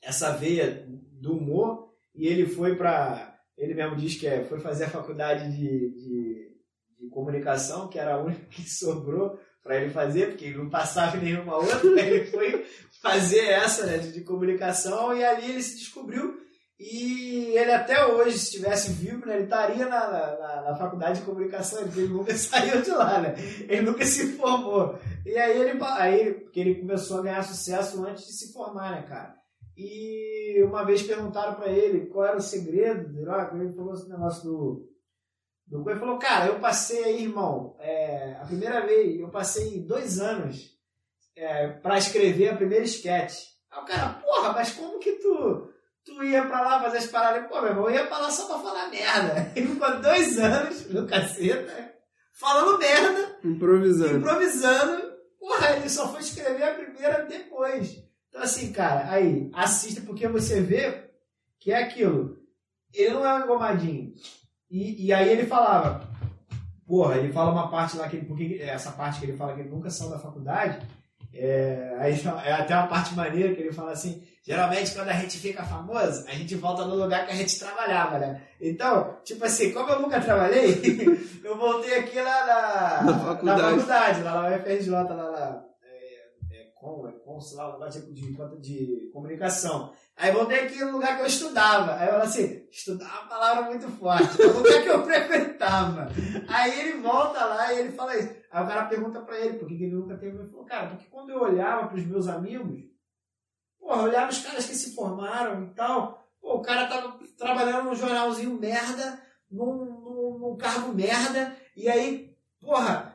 essa veia do humor e ele foi para ele mesmo diz que é, foi fazer a faculdade de, de, de comunicação, que era a única que sobrou para ele fazer, porque ele não passava em nenhuma outra, *laughs* ele foi fazer essa né, de, de comunicação e ali ele se descobriu e ele até hoje, se estivesse vivo, né, ele estaria na, na, na faculdade de comunicação, ele nunca *laughs* saiu de lá, né? Ele nunca se formou. E aí ele, aí, porque ele começou a ganhar sucesso antes de se formar, né, cara? E uma vez perguntaram para ele qual era o segredo, sei lá, ele falou esse negócio do. do ele falou, cara, eu passei aí, irmão, é, a primeira vez, eu passei dois anos é, para escrever a primeira sketch. Aí o cara, porra, mas como que tu, tu ia pra lá fazer as paradas? Pô, meu irmão, eu ia pra lá só pra falar merda. Ele *laughs* ficou dois anos no caceta, falando merda, Improvisando. improvisando. Porra, ele só foi escrever a primeira depois. Então, assim, cara, aí, assista, porque você vê que é aquilo. Ele não é um engomadinho. E, e aí ele falava, porra, ele fala uma parte lá que ele, porque essa parte que ele fala que ele nunca saiu da faculdade, é, aí é até uma parte maneira que ele fala assim, geralmente quando a gente fica famoso, a gente volta no lugar que a gente trabalhava, né? Então, tipo assim, como eu nunca trabalhei, *laughs* eu voltei aqui lá na, na faculdade, na faculdade lá na UFRJ, lá na é, é, com, é, com, sei lá, um negócio de, de comunicação. Aí voltei aqui no lugar que eu estudava. Aí eu falei assim, estudar é uma palavra muito forte, no lugar que eu *laughs* frequentava. Aí ele volta lá e ele fala isso. Aí o cara pergunta pra ele por que ele nunca teve. Ele falou, cara, porque quando eu olhava pros meus amigos, porra, eu olhava os caras que se formaram e tal, pô, o cara tava trabalhando num jornalzinho merda, num, num, num cargo merda, e aí, porra,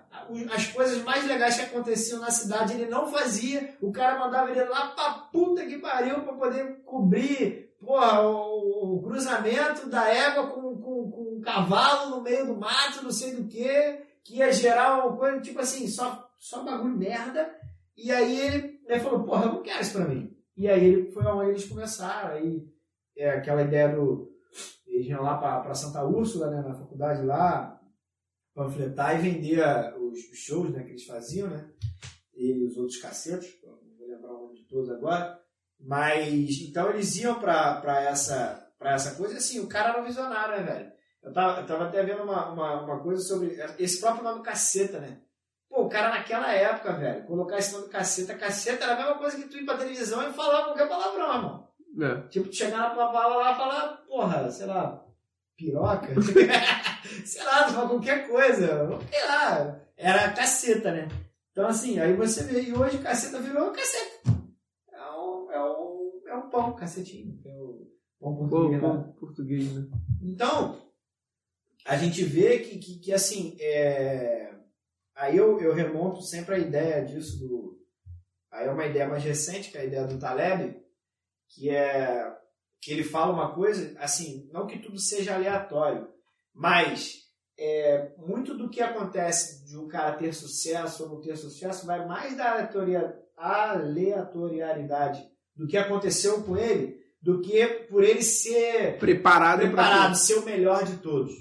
as coisas mais legais que aconteciam na cidade ele não fazia, o cara mandava ele lá pra puta que pariu pra poder cobrir porra, o, o cruzamento da égua com, com, com um cavalo no meio do mato, não sei do que, que ia gerar uma coisa, tipo assim, só, só bagulho merda. E aí ele, ele falou, porra, eu não quero isso pra mim. E aí ele foi onde eles começaram, aí é aquela ideia do. Eles iam lá pra, pra Santa Úrsula, né, na faculdade lá, panfletar e vender os, os shows né, que eles faziam, né? E os outros cacetes, não vou lembrar o nome de todos agora. Mas, então eles iam pra, essa, pra essa coisa, e assim, o cara era um visionário, né, velho? Eu tava, eu tava até vendo uma, uma, uma coisa sobre esse próprio nome caceta, né? Pô, o cara naquela época, velho, colocar esse nome caceta, caceta era a mesma coisa que tu ir pra televisão e falar qualquer palavrão, irmão. É. Tipo, tu chegar na tua bala lá e falar, porra, sei lá, piroca? *laughs* sei lá, tu fala qualquer coisa. Sei lá, era caceta, né? Então, assim, aí você vê, e hoje caceta virou caceta. É um, é um, é um pão, cacetinho. É o pão português. Pão, pão português, né? Então, a gente vê que, que, que assim, é... aí eu, eu remonto sempre a ideia disso do. Aí é uma ideia mais recente, que é a ideia do Taleb, que é que ele fala uma coisa, assim, não que tudo seja aleatório, mas é, muito do que acontece de um cara ter sucesso ou não ter sucesso vai mais da aleatoriedade do que aconteceu com ele do que por ele ser preparado, preparado ser o melhor de todos.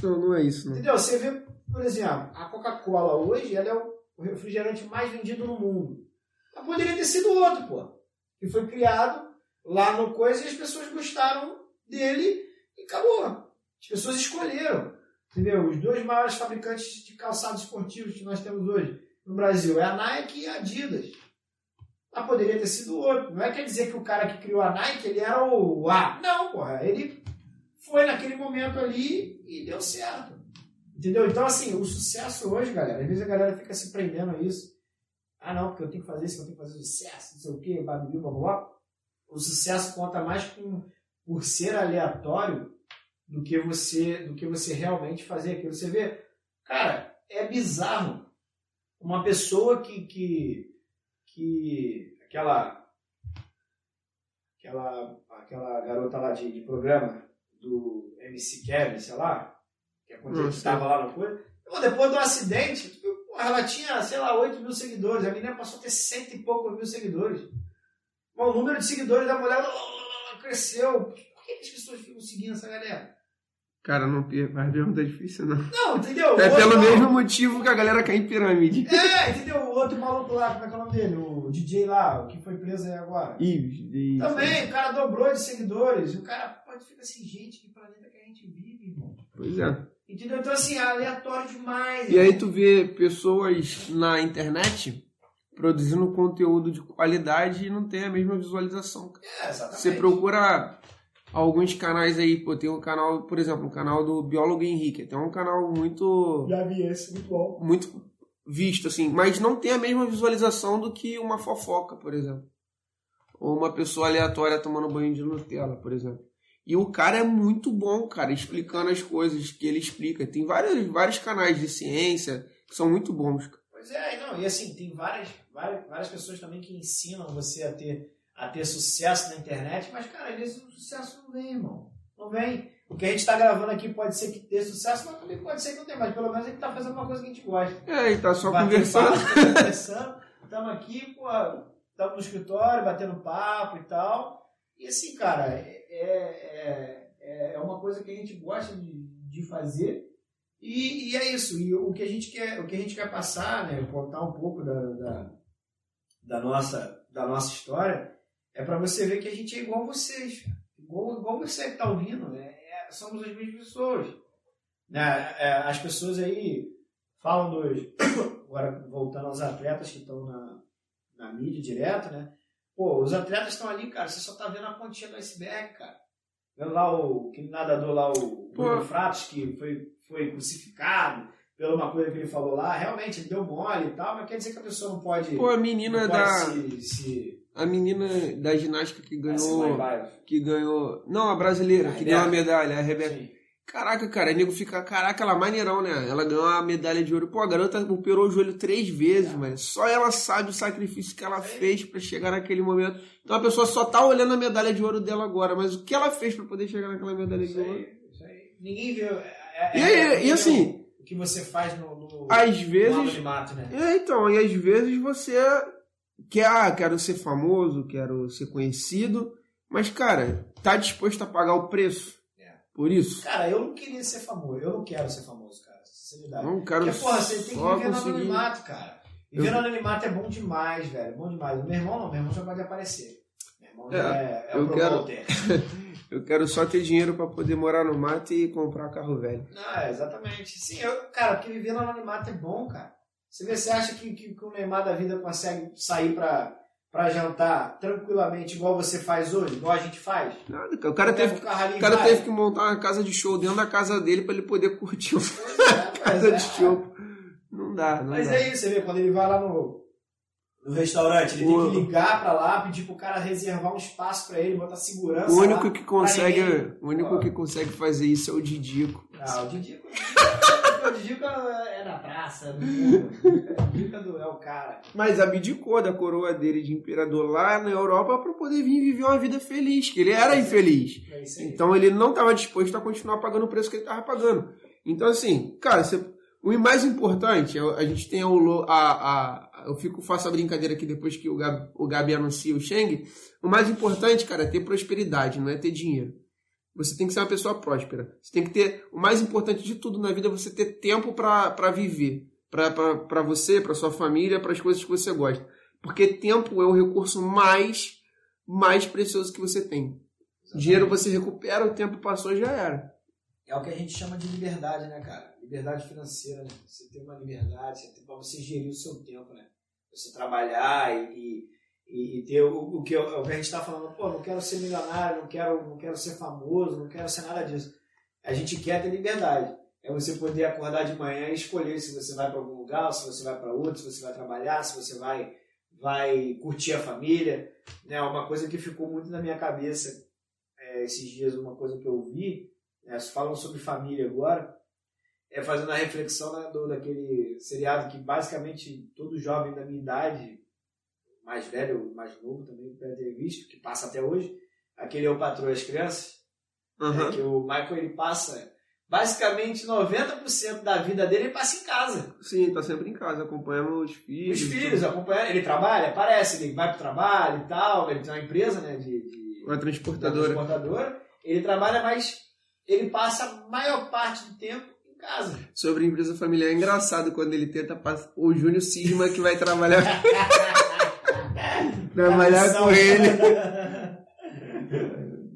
Não, não é isso. Não. Entendeu? Você vê, por exemplo, a Coca-Cola hoje ela é o refrigerante mais vendido no mundo. Mas poderia ter sido outro, pô. Que foi criado lá no coisa e as pessoas gostaram dele e acabou. As pessoas escolheram. Entendeu? Os dois maiores fabricantes de calçados esportivos que nós temos hoje no Brasil é a Nike e a Adidas. Mas poderia ter sido outro. Não é quer dizer que o cara que criou a Nike ele era o A. Não, porra. Ele foi naquele momento ali e deu certo. Entendeu? Então, assim, o sucesso hoje, galera, às vezes a galera fica se prendendo a isso. Ah, não, porque eu tenho que fazer isso, eu tenho que fazer sucesso, não sei o quê, blá, blá. O sucesso conta mais com, por ser aleatório do que você do que você realmente fazer aquilo. Você vê, cara, é bizarro uma pessoa que que, que aquela aquela aquela garota lá de, de programa do MC Kevin, sei lá, que estava lá no coisa. Depois do acidente, ela tinha, sei lá, 8 mil seguidores. A menina passou a ter cento e poucos mil seguidores. O número de seguidores da mulher cresceu. Por que as pessoas ficam seguindo essa galera? Cara, não faz pergunta é difícil, não. Não, entendeu? É pelo mesmo motivo que a galera cai em pirâmide. É, entendeu? O outro maluco lá, como é que é o nome dele? O DJ lá, o que foi preso aí agora. Ives. Também, o cara dobrou de seguidores. O cara pode ficar assim, gente, que planeta que a gente vive, irmão. Pois é. Entendeu? Então, assim, é aleatório demais. E irmão. aí tu vê pessoas na internet produzindo conteúdo de qualidade e não tem a mesma visualização. É, exatamente. Você procura alguns canais aí, pô, tem um canal, por exemplo, um canal do Biólogo Henrique, tem um canal muito... Já vi esse, muito bom. Muito visto, assim, mas não tem a mesma visualização do que uma fofoca, por exemplo. Ou uma pessoa aleatória tomando banho de Nutella, por exemplo. E o cara é muito bom, cara, explicando as coisas que ele explica. Tem vários, vários canais de ciência que são muito bons. Pois é, não, e assim, tem várias, várias, várias pessoas também que ensinam você a ter a ter sucesso na internet, mas, cara, às vezes o sucesso não vem, irmão. Não vem. O que a gente está gravando aqui pode ser que dê sucesso, mas também pode ser que não tenha, mas pelo menos a gente está fazendo uma coisa que a gente gosta. É, e tá só conversando. Papo, conversando. Estamos aqui, pô, estamos no escritório, batendo papo e tal. E assim, cara, é, é, é, é uma coisa que a gente gosta de, de fazer. E, e, é isso. E o que a gente quer, o que a gente quer passar, né, contar um pouco da, da, da nossa, da nossa história, é para você ver que a gente é igual vocês. Igual, igual você que está ouvindo. Né? É, somos as mesmas pessoas. Né? É, as pessoas aí falam dos. *coughs* Agora, voltando aos atletas que estão na, na mídia direto, né? Pô, os atletas estão ali, cara, você só tá vendo a pontinha do iceberg, cara. Vendo lá o que nadador lá, o Bruno Fratos, que foi, foi crucificado pela uma coisa que ele falou lá, realmente ele deu mole e tal, mas quer dizer que a pessoa não pode. Pô, a menina da. Se, se... A menina da ginástica que ganhou. Que ganhou. Não, a brasileira, a que ganhou a medalha, a Rebeca. Sim. Caraca, cara, o nego fica, caraca, ela é maneirão, né? Ela ganhou a medalha de ouro. Pô, a garota operou o joelho três vezes, é. mano. Só ela sabe o sacrifício que ela fez para chegar naquele momento. Então a pessoa só tá olhando a medalha de ouro dela agora, mas o que ela fez para poder chegar naquela medalha isso de ouro? Isso aí. Ninguém viu. É, é, e, é, e assim. O que você faz no. no às vezes. No mato, né? É, então, e às vezes você quer, ah, quero ser famoso, quero ser conhecido, mas, cara, tá disposto a pagar o preço? Por isso? Cara, eu não queria ser famoso. Eu não quero ser famoso, cara. Sinceridade. Não quero Porque, porra, você tem que viver conseguir... no anonimato, cara. Viver eu... no anonimato é bom demais, velho. Bom demais. O meu irmão não, meu irmão já pode aparecer. Meu irmão é, já é, é eu o quero... *laughs* eu quero só ter dinheiro para poder morar no mato e comprar carro velho. Ah, exatamente. Sim, eu, cara, porque viver no anonimato é bom, cara. Você vê, você acha que, que, que o Neymar da vida consegue sair pra para jantar tranquilamente, igual você faz hoje, igual a gente faz? Nada, cara. O cara, teve, o cara teve que montar uma casa de show dentro da casa dele para ele poder curtir uma é, *laughs* casa é, de show. Não dá, não Mas dá. é isso, você vê, quando ele vai lá no, no restaurante, ele tem que ligar para lá, pedir pro cara reservar um espaço para ele, botar segurança. O único que consegue, o único que consegue fazer isso é o Didico. Ah, o Didico. *laughs* o Didico é na praça, no O Didico é o cara. Mas abdicou da coroa dele de imperador lá na Europa para poder vir viver uma vida feliz, que ele era infeliz. É então ele não estava disposto a continuar pagando o preço que ele estava pagando. Então assim, cara, você, o mais importante, a gente tem a, a, eu fico faço a brincadeira aqui depois que o Gabi, o Gabi anuncia o Sheng. O mais importante, cara, é ter prosperidade, não é ter dinheiro. Você tem que ser uma pessoa próspera. Você tem que ter o mais importante de tudo na vida, é você ter tempo para viver, para você, para sua família, para as coisas que você gosta. Porque tempo é o recurso mais mais precioso que você tem. Exatamente. Dinheiro você recupera, o tempo passou já era. É o que a gente chama de liberdade, né, cara? Liberdade financeira, né? Você tem uma liberdade, você tem para você gerir o seu tempo, né? Você trabalhar e, e, e ter o, o, que, a gente está falando, pô, não quero ser milionário, não quero, não quero ser famoso, não quero ser nada disso. A gente quer ter liberdade. É você poder acordar de manhã e escolher se você vai para algum lugar, se você vai para outro, se você vai trabalhar, se você vai, vai curtir a família. Né? Uma coisa que ficou muito na minha cabeça é, esses dias, uma coisa que eu vi, né? falam sobre família agora, é fazendo a reflexão né, do, daquele seriado que basicamente todo jovem da minha idade, mais velho, mais novo também, deve ter visto, que passa até hoje, aquele é o Patrão das Crianças, uhum. que o Michael ele passa basicamente 90% da vida dele ele passa em casa. Sim, tá sempre em casa, acompanhando os filhos. Os filhos, acompanhando, ele trabalha, aparece, ele vai pro trabalho e tal, ele tem uma empresa, né, de, de uma transportadora. Transportadora. Ele trabalha, mas ele passa a maior parte do tempo casa. Sobre empresa familiar é engraçado quando ele tenta passar. O Júnior cisma que vai trabalhar. *laughs* trabalhar com ele.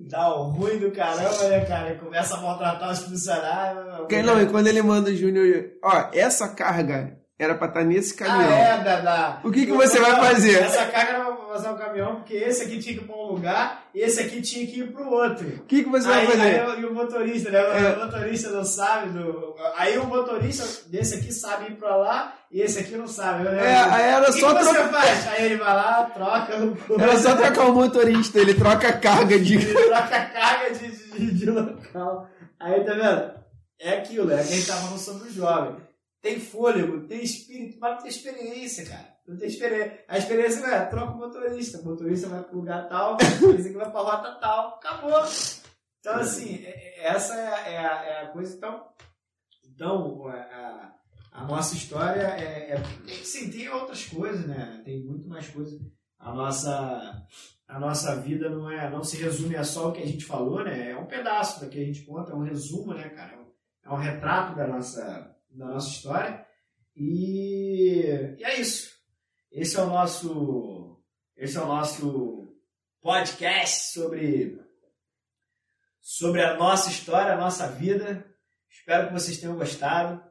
Dá um ruim do caramba, né, cara? Ele começa a maltratar os funcionários. Que, não, e quando ele manda o Júnior. Ó, essa carga era pra estar tá nesse caminhão. Ah, é, da, da... O que, que você vai fazer? Essa carga passar o caminhão, porque esse aqui tinha que ir pra um lugar e esse aqui tinha que ir pro outro. O que, que você aí, vai fazer? Aí, e o motorista, né? É. O motorista não sabe. Do... Aí o motorista desse aqui sabe ir pra lá e esse aqui não sabe. Né? É, aí era o só que, você faz? Aí ele vai lá, troca o. Era só trocar o motorista, ele troca a carga de. Ele troca a carga de, de, de local. Aí tá vendo? É aquilo, é que a gente tava falando sobre o jovem tem fôlego, tem espírito, mas tem experiência, cara. Não tem experiência. A experiência é, troca o motorista. O motorista vai para o lugar tal, *laughs* o motorista vai para a rota tal, acabou. Então, assim, é, é, essa é a, é a, é a coisa. Então, então a, a nossa história é, é. Sim, tem outras coisas, né? Tem muito mais coisas. A nossa, a nossa vida não, é, não se resume a só o que a gente falou, né? É um pedaço da que a gente conta, é um resumo, né, cara? É é um retrato da nossa, da nossa história. E, e é isso. Esse é o nosso, esse é o nosso podcast sobre, sobre a nossa história, a nossa vida. Espero que vocês tenham gostado.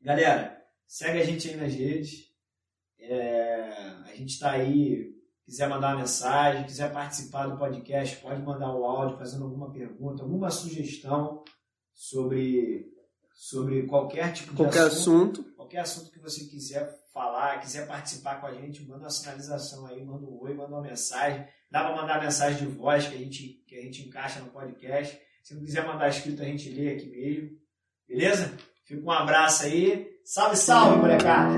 Galera, segue a gente aí nas redes. É, a gente está aí. Quiser mandar uma mensagem, quiser participar do podcast, pode mandar o áudio fazendo alguma pergunta, alguma sugestão sobre, sobre qualquer tipo de Qualquer assunto. assunto. Qualquer assunto que você quiser falar, quiser participar com a gente, manda uma sinalização aí, manda um oi, manda uma mensagem. Dá para mandar mensagem de voz que a, gente, que a gente encaixa no podcast. Se não quiser mandar escrito, a gente lê aqui mesmo. Beleza? Fica um abraço aí. Salve, salve, molecada!